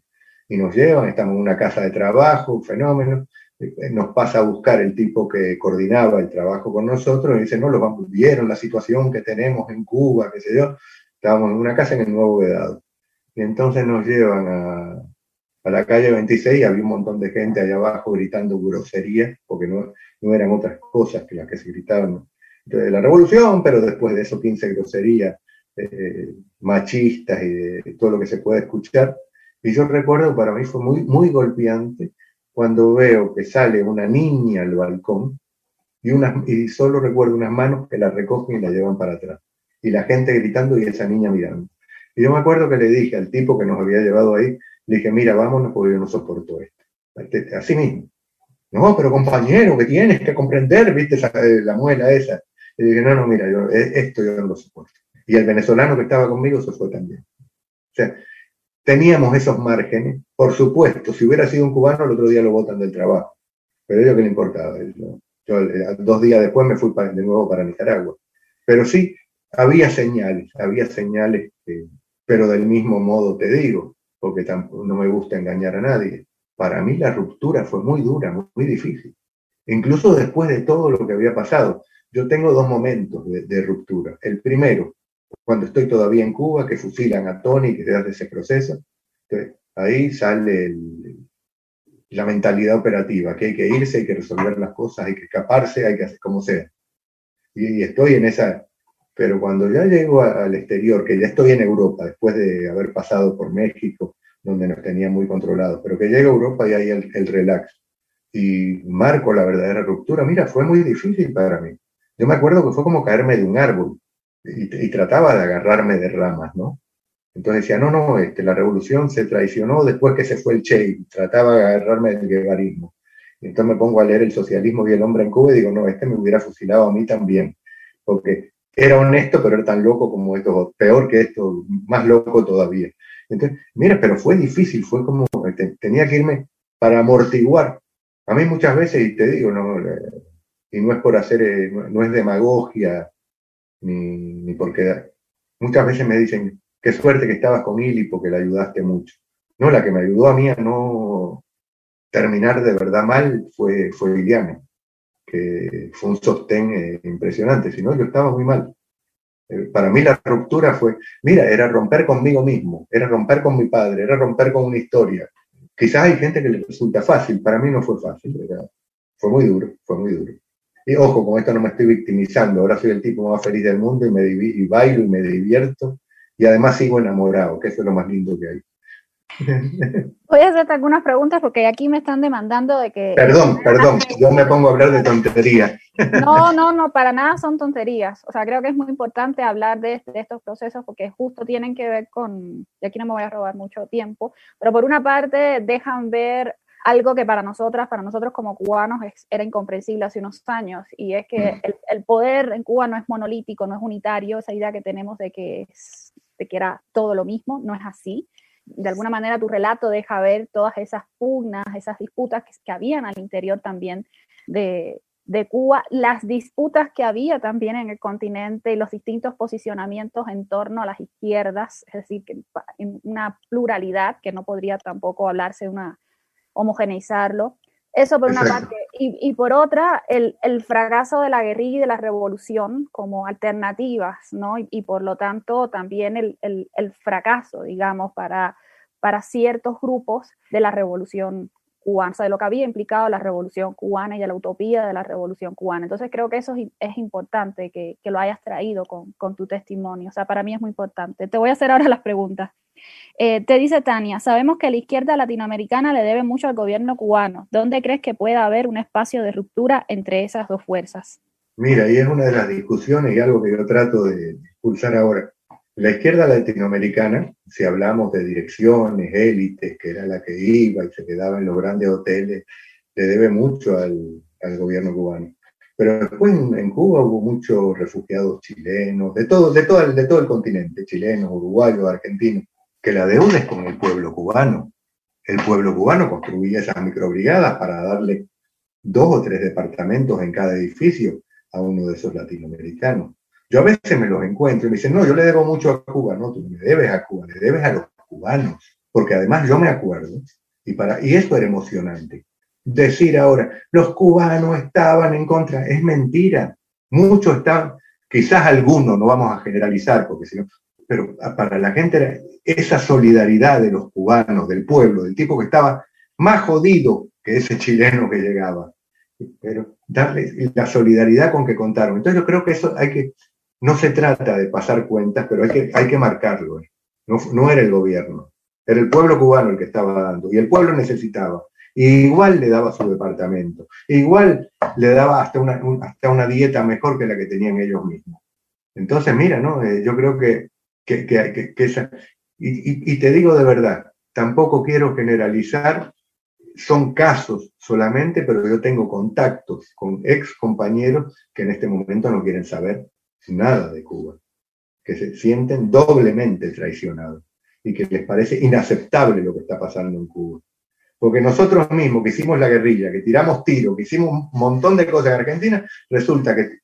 Y nos llevan, estamos en una casa de trabajo, un fenómeno, eh, nos pasa a buscar el tipo que coordinaba el trabajo con nosotros y dice, no, lo vieron la situación que tenemos en Cuba, qué sé yo. Estábamos en una casa en el Nuevo Vedado. Y entonces nos llevan a, a la calle 26 y había un montón de gente allá abajo gritando groserías, porque no, no eran otras cosas que las que se gritaban de la revolución, pero después de eso 15 groserías eh, machistas y todo lo que se puede escuchar. Y yo recuerdo, para mí fue muy, muy golpeante cuando veo que sale una niña al balcón y, unas, y solo recuerdo unas manos que la recogen y la llevan para atrás. Y la gente gritando y esa niña mirando. Y yo me acuerdo que le dije al tipo que nos había llevado ahí, le dije, mira, vámonos porque yo no soporto esto. Este, así mismo. No, pero compañero, que tienes que comprender, viste, eh, la muela esa. Y dije, no, no, mira, yo, eh, esto yo no lo soporto. Y el venezolano que estaba conmigo se fue también. O sea, teníamos esos márgenes. Por supuesto, si hubiera sido un cubano, el otro día lo votan del trabajo. Pero yo que le importaba. Yo, eh, dos días después me fui de nuevo para Nicaragua. Pero sí, había señales, había señales, pero del mismo modo te digo, porque no me gusta engañar a nadie. Para mí la ruptura fue muy dura, muy, difícil. Incluso después de todo lo que había pasado. Yo tengo dos momentos de, ruptura. El primero, cuando estoy todavía en Cuba, que fusilan a Tony, que se hace ese proceso. ahí sale la mentalidad operativa, que hay que irse, hay que resolver las cosas, hay que escaparse, hay que hacer como sea. y, estoy en esa, pero cuando ya llego al exterior, que ya estoy en Europa, después de haber pasado por México, donde nos tenía muy controlados, pero que llego a Europa y hay el, relax, y marco la verdadera ruptura, mira, fue muy difícil para mí. Yo me acuerdo que fue como caerme de un árbol y, y trataba de agarrarme de ramas, ¿no? Entonces decía, no, no, este, la revolución se traicionó después que se fue el Che y trataba de agarrarme del guevarismo. Entonces me pongo a leer el socialismo y el hombre en Cuba y digo, no, este me hubiera fusilado a mí también, porque era honesto, pero era tan loco como esto, peor que esto, más loco todavía. Entonces, mira, pero fue difícil, fue como, tenía que irme para amortiguar. A mí muchas veces, y te digo, no, y no es por hacer, eh, no, es demagogia, ni, ni porque muchas veces me dicen, qué suerte que estabas con Ili porque la ayudaste mucho. No, la que me ayudó a mí a no terminar de verdad mal fue, fue Liliana, que fue un sostén eh, impresionante, si no yo estaba muy mal. Eh, para mí la ruptura fue, mira, era romper conmigo mismo, era romper con mi padre, era romper con una historia. Quizás hay gente que le resulta fácil, para mí no fue fácil, fue muy duro, fue muy duro. Y ojo, con esto no me estoy victimizando, ahora soy el tipo más feliz del mundo y, me y bailo y me divierto y además sigo enamorado, que eso es lo más lindo que hay. Voy a hacerte algunas preguntas porque aquí me están demandando de que... Perdón, perdón, yo me pongo a hablar de tonterías. No, no, no, para nada son tonterías. O sea, creo que es muy importante hablar de, de, estos procesos porque justo tienen que ver con, y aquí no me voy a robar mucho tiempo, pero por una parte dejan ver algo que para nosotras, para nosotros como cubanos, era incomprensible hace unos años, y es que mm. el, poder en Cuba no es monolítico, no es unitario, esa idea que tenemos de que, de que era todo lo mismo, no es así. De alguna manera tu relato deja ver todas esas pugnas, esas disputas que, que habían al interior también de, de Cuba, las disputas que había también en el continente y los distintos posicionamientos en torno a las izquierdas, es decir, que una pluralidad que no podría tampoco hablarse de una homogeneizarlo. Eso por una parte. Y, por otra, el, fracaso de la guerrilla y de la revolución como alternativas, ¿no? Y, por lo tanto también el, fracaso, digamos, para, para ciertos grupos de la revolución cubana, o sea, de lo que había implicado la revolución cubana y de la utopía de la revolución cubana. Entonces creo que eso es, importante que, lo hayas traído con, con tu testimonio. O sea, para mí es muy importante. Te voy a hacer ahora las preguntas. Eh, te dice Tania, sabemos que la izquierda latinoamericana le debe mucho al gobierno cubano. ¿Dónde crees que pueda haber un espacio de ruptura entre esas dos fuerzas? Mira, y es una de las discusiones y algo que yo trato de impulsar ahora. La izquierda latinoamericana, si hablamos de direcciones, élites, que era la que iba y se quedaba en los grandes hoteles, le debe mucho al, gobierno cubano. Pero después en, Cuba hubo muchos refugiados chilenos, de todo, de, todo, de todo el continente, chilenos, uruguayos, argentinos que la deuda es con el pueblo cubano. El pueblo cubano construía esas microbrigadas para darle dos o tres departamentos en cada edificio a uno de esos latinoamericanos. Yo a veces me los encuentro y me dicen, no, yo le debo mucho a Cuba. No, tú me debes a Cuba, le debes a los cubanos. Porque además yo me acuerdo, y, para, y eso era emocionante. Decir ahora, los cubanos estaban en contra, es mentira. Muchos están, quizás algunos, no vamos a generalizar, porque si no, pero para la gente era esa solidaridad de los cubanos, del pueblo, del tipo que estaba más jodido que ese chileno que llegaba. Pero darle la solidaridad con que contaron. Entonces yo creo que eso hay que, no se trata de pasar cuentas, pero hay que, hay que marcarlo. No, no era el gobierno, era el pueblo cubano el que estaba dando. Y el pueblo necesitaba. igual le daba su departamento. igual le daba hasta una, hasta una dieta mejor que la que tenían ellos mismos. Entonces, mira, ¿no? Eh, yo creo que que, que, que esa, y, y, te digo de verdad, tampoco quiero generalizar, son casos solamente, pero yo tengo contactos con ex compañeros que en este momento no quieren saber nada de Cuba, que se sienten doblemente traicionados y que les parece inaceptable lo que está pasando en Cuba. Porque nosotros mismos que hicimos la guerrilla, que tiramos tiro, que hicimos un montón de cosas en Argentina, resulta que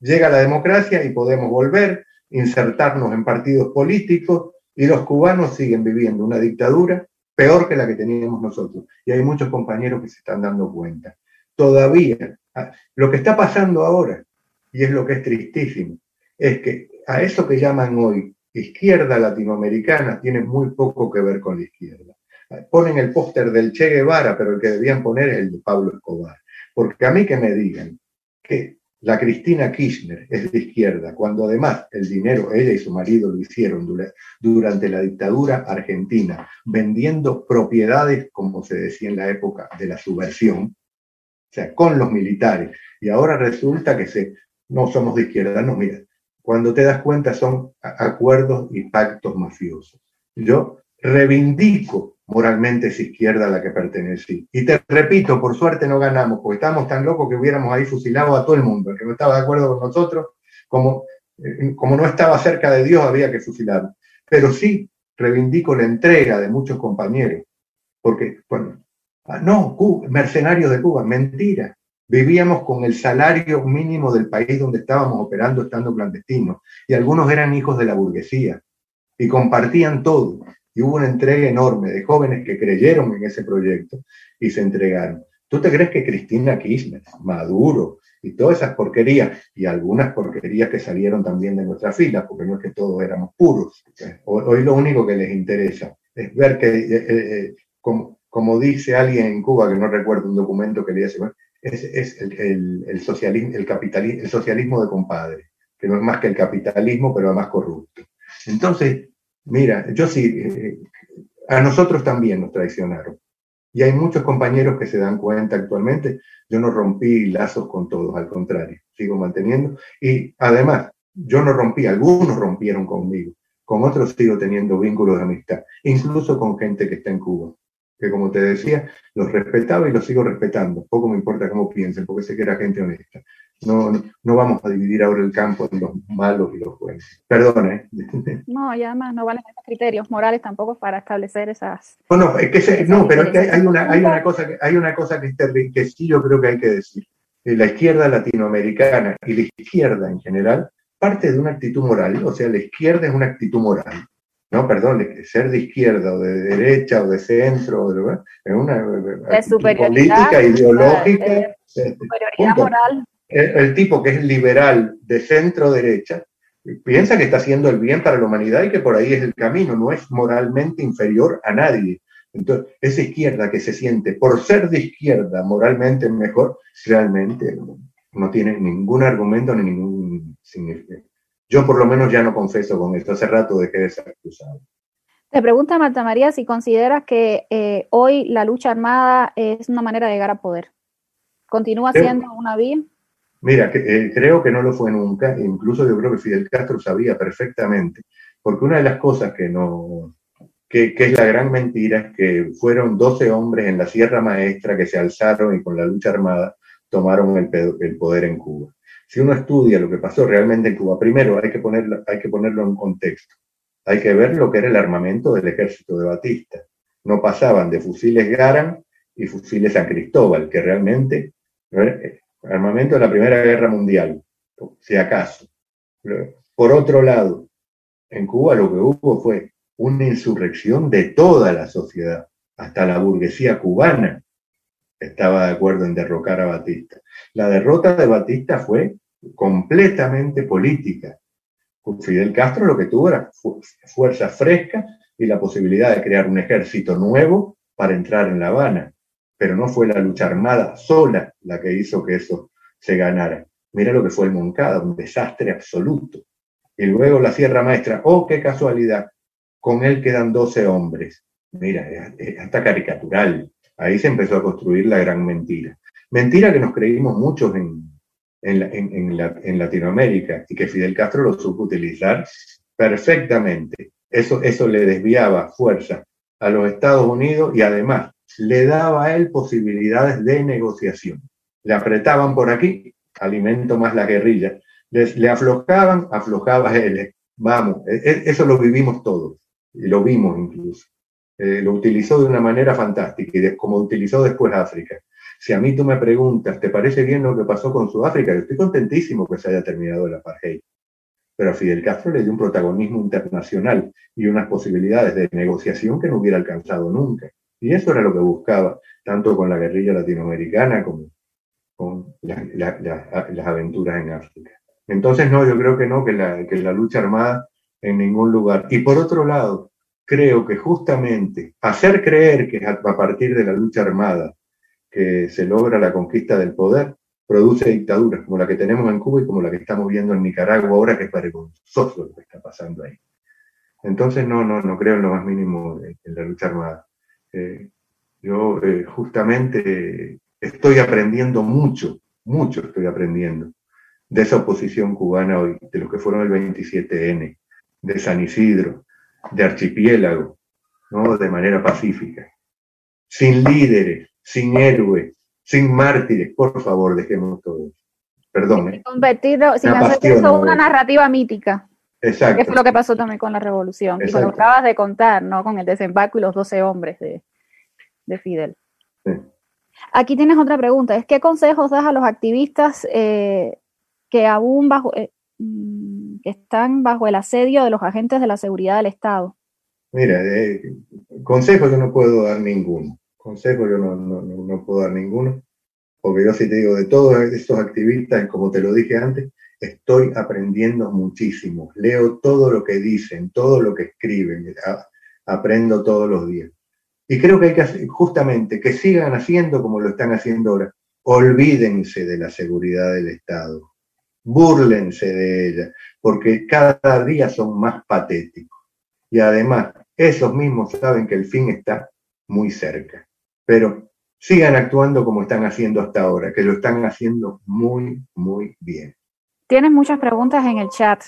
llega la democracia y podemos volver, insertarnos en partidos políticos y los cubanos siguen viviendo una dictadura peor que la que teníamos nosotros. Y hay muchos compañeros que se están dando cuenta. Todavía, ah, lo que está pasando ahora, y es lo que es tristísimo, es que a eso que llaman hoy izquierda latinoamericana tiene muy poco que ver con la izquierda. Ponen el póster del Che Guevara, pero el que debían poner es el de Pablo Escobar. Porque a mí que me digan que la Cristina Kirchner es de izquierda, cuando además el dinero, ella y su marido lo hicieron durante la dictadura argentina, vendiendo propiedades, como se decía en la época de la subversión, o sea, con los militares. Y ahora resulta que se, no somos de izquierda, no, mira, cuando te das cuenta son acuerdos y pactos mafiosos. Yo reivindico moralmente esa izquierda a la que pertenecí. Y te repito, por suerte no ganamos, porque estábamos tan locos que hubiéramos ahí fusilado a todo el mundo. El que no estaba de acuerdo con nosotros, como, eh, como no estaba cerca de Dios, había que fusilarlo. Pero sí reivindico la entrega de muchos compañeros, porque, bueno, ah, no, mercenarios de Cuba, mentira. Vivíamos con el salario mínimo del país donde estábamos operando estando clandestinos, y algunos eran hijos de la burguesía, y compartían todo y hubo una entrega enorme de jóvenes que creyeron en ese proyecto y se entregaron. ¿Tú te crees que Cristina Kirchner, Maduro y todas esas porquerías, y algunas porquerías que salieron también de nuestra fila, porque no es que todos éramos puros, hoy lo único que les interesa es ver que, eh, eh, eh, como, como, dice alguien en Cuba, que no recuerdo un documento que le hace, es, es el, el, socialismo, el, capitalismo, el socialismo de compadre, que no es más que el capitalismo, pero además corrupto. Entonces, Mira, yo sí, eh, a nosotros también nos traicionaron. Y hay muchos compañeros que se dan cuenta actualmente. Yo no rompí lazos con todos, al contrario, sigo manteniendo. Y además, yo no rompí, algunos rompieron conmigo. Con otros sigo teniendo vínculos de amistad, incluso con gente que está en Cuba. Que como te decía, los respetaba y los sigo respetando. Poco me importa cómo piensen, porque sé que era gente honesta. No, no vamos a dividir ahora el campo en los malos y los buenos. Perdona. ¿eh? No, y además no valen esos criterios morales tampoco para establecer esas. No, no, es que no pero hay, una, hay, una cosa que, hay una cosa que, que sí yo creo que hay que decir. Eh, la izquierda latinoamericana y la izquierda en general parte de una actitud moral, o sea, la izquierda es una actitud moral. No, perdón, ser de izquierda o de derecha o de centro, es una de política ideológica. De, superioridad moral el, tipo que es liberal de centro derecha piensa que está haciendo el bien para la humanidad y que por ahí es el camino, no es moralmente inferior a nadie. Entonces, esa izquierda que se siente por ser de izquierda moralmente mejor, realmente no, tiene ningún argumento ni ningún significado. Yo por lo menos ya no confeso con esto, hace rato dejé de ser acusado. Te pregunta Marta María si consideras que eh, hoy la lucha armada es una manera de llegar a poder. ¿Continúa siendo una vía? Mira, eh, creo que no lo fue nunca, incluso yo creo que Fidel Castro sabía perfectamente, porque una de las cosas que no, que, es la gran mentira es que fueron 12 hombres en la Sierra Maestra que se alzaron y con la lucha armada tomaron el, el poder en Cuba. Si uno estudia lo que pasó realmente en Cuba, primero hay que, ponerlo, hay que ponerlo en contexto. Hay que ver lo que era el armamento del ejército de Batista. No pasaban de fusiles Garan y fusiles San Cristóbal, que realmente armamento de la Primera Guerra Mundial, si acaso. Por otro lado, en Cuba lo que hubo fue una insurrección de toda la sociedad, hasta la burguesía cubana estaba de acuerdo en derrocar a Batista. La derrota de Batista fue completamente política. Fidel Castro lo que tuvo era fuerza fresca y la posibilidad de crear un ejército nuevo para entrar en La Habana pero no fue la lucha armada sola la que hizo que eso se ganara. Mira lo que fue el Moncada, un desastre absoluto. Y luego la Sierra Maestra, oh, qué casualidad, con él quedan 12 hombres. Mira, es hasta caricatural. Ahí se empezó a construir la gran mentira. Mentira que nos creímos muchos en, en, Latinoamérica y que Fidel Castro lo supo utilizar perfectamente. Eso, eso le desviaba fuerza a los Estados Unidos y además le daba a él posibilidades de negociación. Le apretaban por aquí, alimento más la guerrilla. le aflojaban, aflojaba él. Vamos, e, e, eso lo vivimos todos, y lo vimos incluso. Eh, lo utilizó de una manera fantástica, y como utilizó después África. Si a mí tú me preguntas, ¿te parece bien lo que pasó con Sudáfrica? Yo estoy contentísimo que se haya terminado el apartheid. Pero a Fidel Castro le dio un protagonismo internacional y unas posibilidades de negociación que no hubiera alcanzado nunca. Y eso era lo que buscaba, tanto con la guerrilla latinoamericana como con las aventuras en África. Entonces, no, yo creo que no, que la, que la lucha armada en ningún lugar. Y por otro lado, creo que justamente hacer creer que a partir de la lucha armada que se logra la conquista del poder, produce dictaduras como la que tenemos en Cuba y como la que estamos viendo en Nicaragua ahora, que es vergonzoso lo que está pasando ahí. Entonces no, no, no creo en lo más mínimo en la lucha armada. Eh, yo eh, justamente estoy aprendiendo mucho, mucho estoy aprendiendo de esa oposición cubana hoy, de los que fueron el 27N, de San Isidro, de Archipiélago, ¿no? de manera pacífica. Sin líderes, sin héroes, sin mártires, por favor, dejemos todo eso. Perdón. ¿eh? Convertirlo, sin hacer eso una narrativa mítica. Exacto. Que fue lo que pasó también con la revolución. Y lo acabas de contar, ¿no? Con el desembarco y los 12 hombres de, de Fidel. Aquí tienes otra pregunta. Es ¿qué consejos das a los activistas eh, que aún bajo, eh, mm, que están bajo el asedio de los agentes de la seguridad del Estado? Mira, eh, consejos yo no puedo dar ninguno. Consejos yo no, no, puedo dar ninguno. Porque yo sí te digo, de todos estos activistas, como te lo dije antes, estoy aprendiendo muchísimo. Leo todo lo que dicen, todo lo que escriben, aprendo todos los días. Y creo que hay que justamente que sigan haciendo como lo están haciendo ahora. Olvídense de la seguridad del Estado. Búrlense de ella, porque cada día son más patéticos. Y además, esos mismos saben que el fin está muy cerca. Pero sigan actuando como están haciendo hasta ahora, que lo están haciendo muy, muy bien. Tienes muchas preguntas en el chat.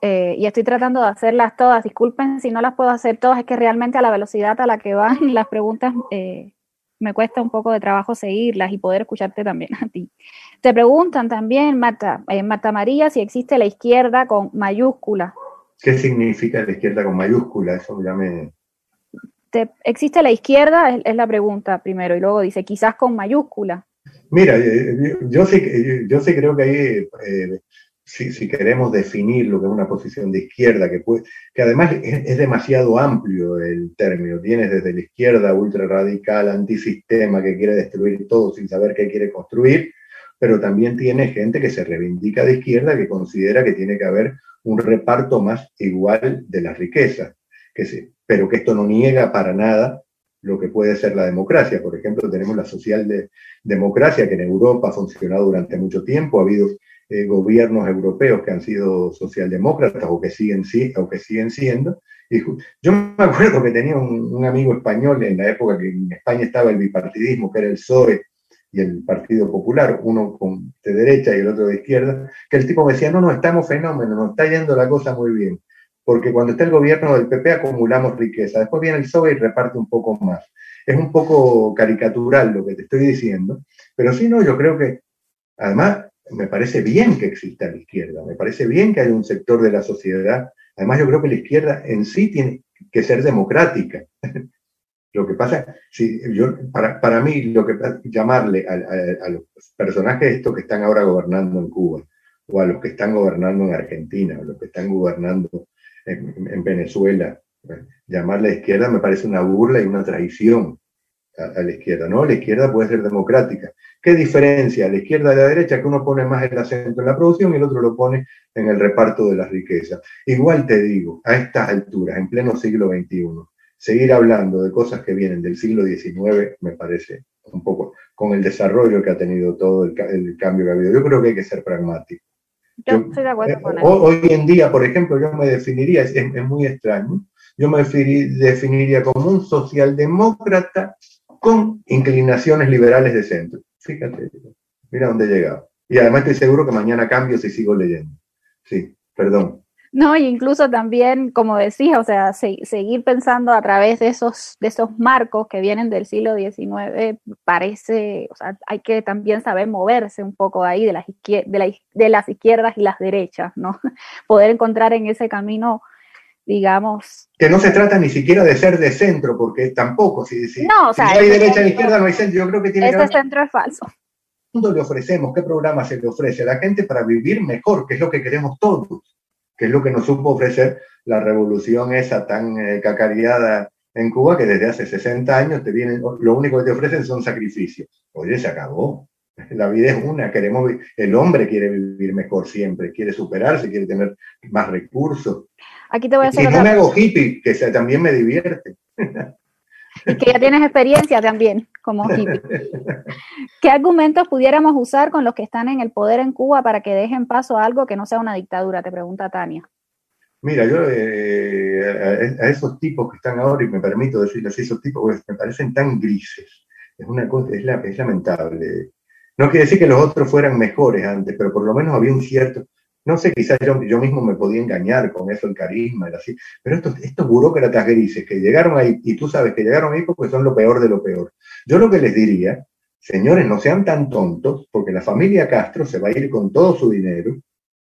Eh, y estoy tratando de hacerlas todas. Disculpen si no las puedo hacer todas, es que realmente a la velocidad a la que van las preguntas eh, me cuesta un poco de trabajo seguirlas y poder escucharte también a ti. Te preguntan también, Marta, eh, Marta María, si existe la izquierda con mayúscula. ¿Qué significa la izquierda con mayúscula? Eso ya me... ¿Existe la izquierda? Es, la pregunta primero, y luego dice, quizás con mayúscula. Mira, yo sí, yo sí creo que hay si, queremos definir lo que es una posición de izquierda, que, puede, que además es, demasiado amplio el término, tienes desde la izquierda ultra radical, antisistema, que quiere destruir todo sin saber qué quiere construir, pero también tiene gente que se reivindica de izquierda, que considera que tiene que haber un reparto más igual de las riquezas, que pero que esto no niega para nada lo que puede ser la democracia. Por ejemplo, tenemos la socialdemocracia, que en Europa ha funcionado durante mucho tiempo, ha habido eh, gobiernos europeos que han sido socialdemócratas o que siguen, o que siguen siendo. Y yo me acuerdo que tenía un, amigo español en la época que en España estaba el bipartidismo, que era el PSOE y el Partido Popular, uno con, de derecha y el otro de izquierda, que el tipo me decía, no, no, estamos fenómenos, nos está yendo la cosa muy bien, porque cuando está el gobierno del PP acumulamos riqueza, después viene el PSOE y reparte un poco más. Es un poco caricatural lo que te estoy diciendo, pero sí, no, yo creo que, además, me parece bien que exista la izquierda, me parece bien que haya un sector de la sociedad. Además, yo creo que la izquierda en sí tiene que ser democrática. lo que pasa, si yo, para, para mí, lo que llamarle a, los personajes estos que están ahora gobernando en Cuba, o a los que están gobernando en Argentina, o los que están gobernando en, en Venezuela, llamarle izquierda me parece una burla y una traición a, la izquierda, ¿no? La izquierda puede ser democrática. ¿Qué diferencia la izquierda de la derecha? Que uno pone más el acento en la producción y el otro lo pone en el reparto de las riquezas. Igual te digo, a estas alturas, en pleno siglo XXI, seguir hablando de cosas que vienen del siglo XIX me parece un poco con el desarrollo que ha tenido todo el, cambio que ha habido. Yo creo que hay que ser pragmático. Yo, estoy de acuerdo eh, con eso. Hoy en día, por ejemplo, yo me definiría, es, es muy extraño, yo me definiría como un socialdemócrata con inclinaciones liberales de centro. Fíjate, mira dónde he llegado. Y además estoy seguro que mañana cambio si sigo leyendo. Sí, perdón. No, y incluso también, como decía, o sea, seguir pensando a través de esos, de esos marcos que vienen del siglo XIX, parece, o sea, hay que también saber moverse un poco ahí de las, de, de las izquierdas y las derechas, ¿no? Poder encontrar en ese camino digamos. Que no se trata ni siquiera de ser de centro, porque tampoco, si, si, no, o sea, hay derecha y izquierda, no hay centro. Yo creo que tiene ese centro es falso. ¿Cuándo le ofrecemos? ¿Qué programa se le ofrece a la gente para vivir mejor? Que es lo que queremos todos, que es lo que nos supo ofrecer la revolución esa tan eh, cacareada en Cuba, que desde hace 60 años te vienen, lo único que te ofrecen son sacrificios. Oye, se acabó. La vida es una, queremos, el hombre quiere vivir mejor siempre, quiere superarse, quiere tener más recursos. Aquí te voy a hacer y no me hago hippie, que también me divierte. y que ya tienes experiencia también como hippie. ¿Qué argumentos pudiéramos usar con los que están en el poder en Cuba para que dejen paso a algo que no sea una dictadura? Te pregunta Tania. Mira, yo eh, a, esos tipos que están ahora, y me permito decirles así, esos tipos pues, me parecen tan grises. Es una cosa, es, es lamentable. No quiere decir que los otros fueran mejores antes, pero por lo menos había un cierto, no sé, quizás yo, mismo me podía engañar con eso, el carisma, el así, pero estos, estos burócratas grises que llegaron ahí, y tú sabes que llegaron ahí porque son lo peor de lo peor. Yo lo que les diría, señores, no sean tan tontos, porque la familia Castro se va a ir con todo su dinero,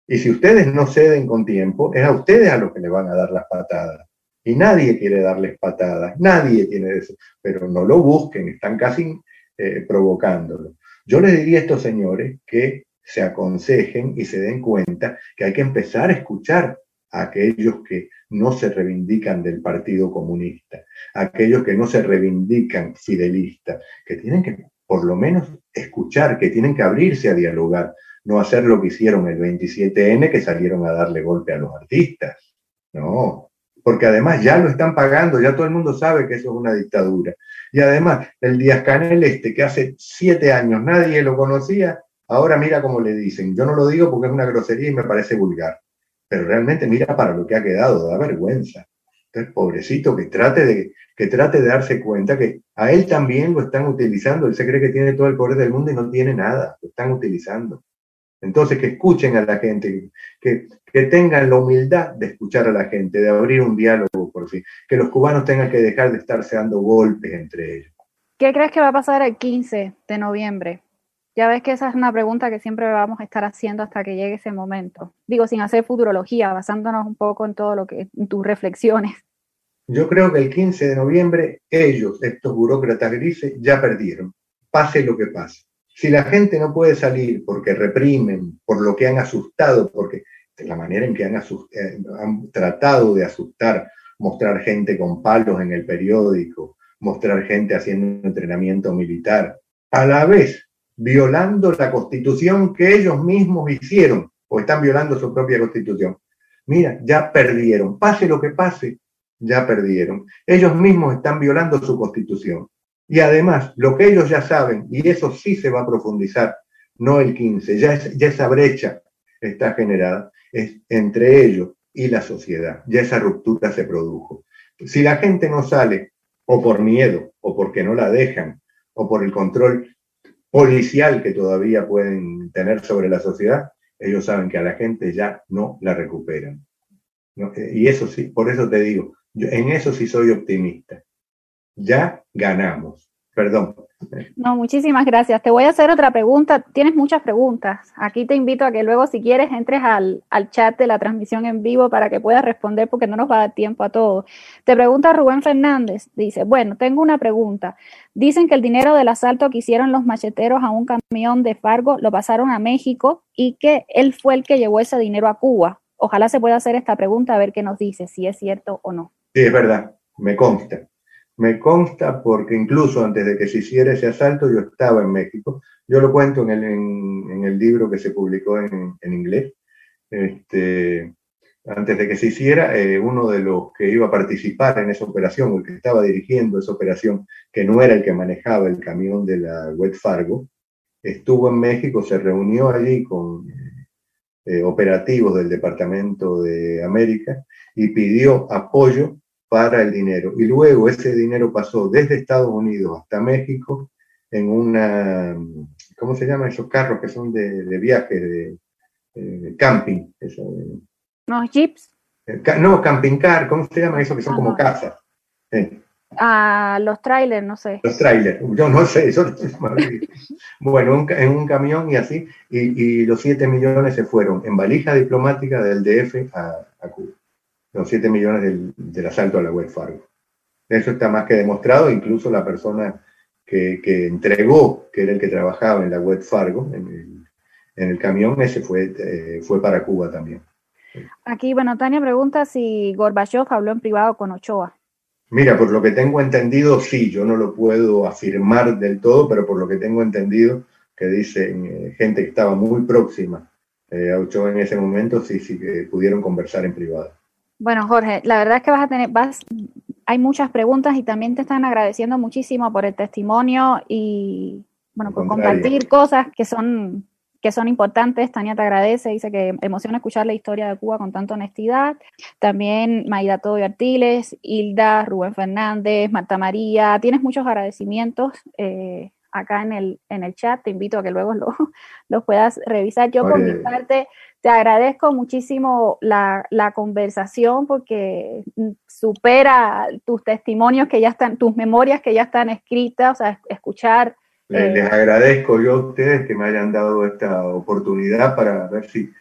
y si ustedes no ceden con tiempo, es a ustedes a los que le van a dar las patadas. Y nadie quiere darles patadas, nadie tiene eso, pero no lo busquen, están casi eh, provocándolo. Yo les diría a estos señores que se aconsejen y se den cuenta que hay que empezar a escuchar a aquellos que no se reivindican del Partido Comunista, aquellos que no se reivindican fidelistas, que tienen que por lo menos escuchar, que tienen que abrirse a dialogar, no hacer lo que hicieron el 27N, que salieron a darle golpe a los artistas. No, porque además ya lo están pagando, ya todo el mundo sabe que eso es una dictadura. Y además, el Díaz Canel este, que hace siete años nadie lo conocía, ahora mira cómo le dicen. Yo no lo digo porque es una grosería y me parece vulgar, pero realmente mira para lo que ha quedado, da vergüenza. Entonces, pobrecito, que trate de, que trate de darse cuenta que a él también lo están utilizando. Él se cree que tiene todo el poder del mundo y no tiene nada, lo están utilizando. Entonces, que escuchen a la gente, que, que tengan la humildad de escuchar a la gente, de abrir un diálogo por fin, que los cubanos tengan que dejar de estarse dando golpes entre ellos. ¿Qué crees que va a pasar el 15 de noviembre? Ya ves que esa es una pregunta que siempre vamos a estar haciendo hasta que llegue ese momento. Digo, sin hacer futurología, basándonos un poco en todo lo que, en tus reflexiones. Yo creo que el 15 de noviembre ellos, estos burócratas grises, ya perdieron, pase lo que pase. Si la gente no puede salir porque reprimen, por lo que han asustado, porque la manera en que han, eh, han tratado de asustar, mostrar gente con palos en el periódico, mostrar gente haciendo entrenamiento militar, a la vez violando la constitución que ellos mismos hicieron, o están violando su propia constitución. Mira, ya perdieron, pase lo que pase, ya perdieron. Ellos mismos están violando su constitución. Y además, lo que ellos ya saben, y eso sí se va a profundizar, no el 15, ya, esa brecha está generada es entre ellos y la sociedad. Ya esa ruptura se produjo. Si la gente no sale, o por miedo, o porque no la dejan, o por el control policial que todavía pueden tener sobre la sociedad, ellos saben que a la gente ya no la recuperan. Y eso sí, por eso te digo, en eso sí soy optimista ya ganamos. Perdón. No, muchísimas gracias. Te voy a hacer otra pregunta. Tienes muchas preguntas. Aquí te invito a que luego, si quieres, entres al, chat de la transmisión en vivo para que puedas responder porque no nos va a dar tiempo a todos. Te pregunta Rubén Fernández. Dice, bueno, tengo una pregunta. Dicen que el dinero del asalto que hicieron los macheteros a un camión de Fargo lo pasaron a México y que él fue el que llevó ese dinero a Cuba. Ojalá se pueda hacer esta pregunta a ver qué nos dice, si es cierto o no. Sí, es verdad. Me consta. Me consta porque incluso antes de que se hiciera ese asalto yo estaba en México. Yo lo cuento en el, libro que se publicó en, inglés. Este, antes de que se hiciera, eh, uno de los que iba a participar en esa operación, el que estaba dirigiendo esa operación, que no era el que manejaba el camión de la Wet Fargo, estuvo en México, se reunió allí con eh, operativos del Departamento de América y pidió apoyo para el dinero. Y luego ese dinero pasó desde Estados Unidos hasta México en una, ¿cómo se llaman esos carros que son de, viaje, de, camping? Eso, ¿Los jeeps? Eh, no, camping car, ¿cómo se llama eso que son como casas? Ah, los trailers, no sé. Los trailers, yo no sé, eso Bueno, en un camión y así, y, los 7 millones se fueron en valija diplomática del DF a Cuba los 7 millones del, asalto a la web Fargo. Eso está más que demostrado, incluso la persona que, entregó, que era el que trabajaba en la web Fargo, en el, camión, ese fue, eh, fue para Cuba también. Aquí, bueno, Tania pregunta si Gorbachev habló en privado con Ochoa. Mira, por lo que tengo entendido, sí, yo no lo puedo afirmar del todo, pero por lo que tengo entendido, que dicen eh, gente que estaba muy próxima eh, a Ochoa en ese momento, sí, sí que pudieron conversar en privado. Bueno, Jorge, la verdad es que vas a tener, vas, hay muchas preguntas y también te están agradeciendo muchísimo por el testimonio y, bueno, por compartir cosas que son que son importantes. Tania te agradece, dice que emociona escuchar la historia de Cuba con tanta honestidad. También Maida Toyo Artiles, Hilda, Rubén Fernández, Marta María. Tienes muchos agradecimientos eh, acá en el, en el chat. Te invito a que luego los lo puedas revisar. Yo por mi parte te agradezco muchísimo la, la, conversación porque supera tus testimonios que ya están, tus memorias que ya están escritas, o sea, escuchar les, eh, agradezco yo a ustedes que me hayan dado esta oportunidad para ver si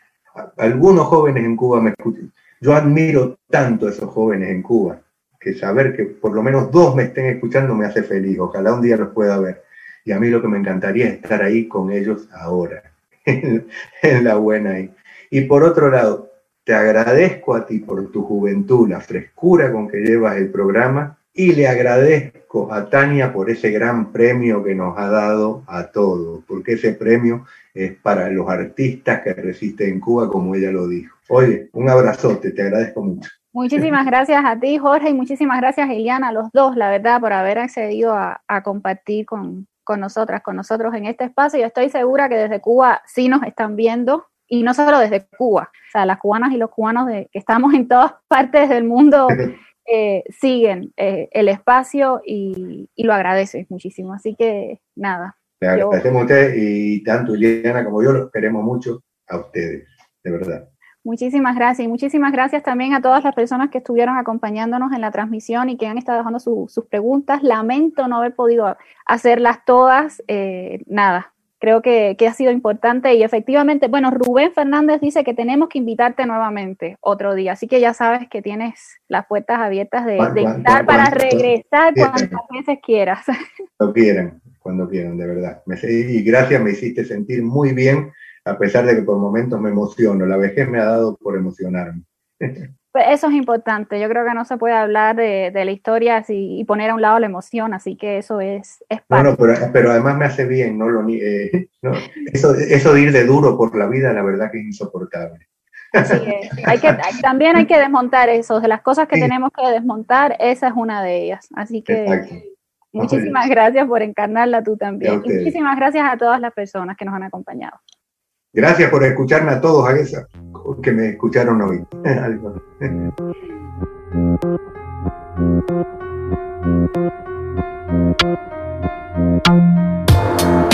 algunos jóvenes en Cuba me escuchan. Yo admiro tanto a esos jóvenes en Cuba que saber que por lo menos dos me estén escuchando me hace feliz. Ojalá un día los pueda ver. Y a mí lo que me encantaría es estar ahí con ellos ahora, en, la buena ahí. Y por otro lado, te agradezco a ti por tu juventud, la frescura con que llevas el programa y le agradezco a Tania por ese gran premio que nos ha dado a todos, porque ese premio es para los artistas que resisten en Cuba, como ella lo dijo. Oye, un abrazote, te agradezco mucho. Muchísimas gracias a ti, Jorge, y muchísimas gracias, Eliana, a los dos, la verdad, por haber accedido a, compartir con, nosotras, con nosotros en este espacio. Yo estoy segura que desde Cuba sí nos están viendo, y no solo desde Cuba, o sea, las cubanas y los cubanos de, que estamos en todas partes del mundo Eh, siguen eh, el espacio y, lo agradecen muchísimo. Así que nada. Le agradecemos a ustedes y tanto Liliana como yo los queremos mucho a ustedes, de verdad. Muchísimas gracias y muchísimas gracias también a todas las personas que estuvieron acompañándonos en la transmisión y que han estado dejando sus preguntas. Lamento no haber podido hacerlas todas. Eh, nada, creo que, ha sido importante y efectivamente, bueno, Rubén Fernández dice que tenemos que invitarte nuevamente otro día, así que ya sabes que tienes las puertas abiertas de, estar para regresar cuantas veces quieras. Cuando quieran, cuando quieran, de verdad. y gracias, me hiciste sentir muy bien, a pesar de que por momentos me emociono. La vejez me ha dado por emocionarme. Pues eso es importante. Yo creo que no se puede hablar de, la historia y poner a un lado la emoción, así que eso es, es parte. Bueno, pero, además me hace bien, no lo eh, Eso, eso de ir de duro por la vida, la verdad que es insoportable. Hay que, también hay que desmontar eso. De las cosas que tenemos que desmontar, esa es una de ellas. Así que muchísimas gracias por encarnarla tú también. muchísimas gracias a todas las personas que nos han acompañado. Gracias por escucharme a todos a que me escucharon hoy.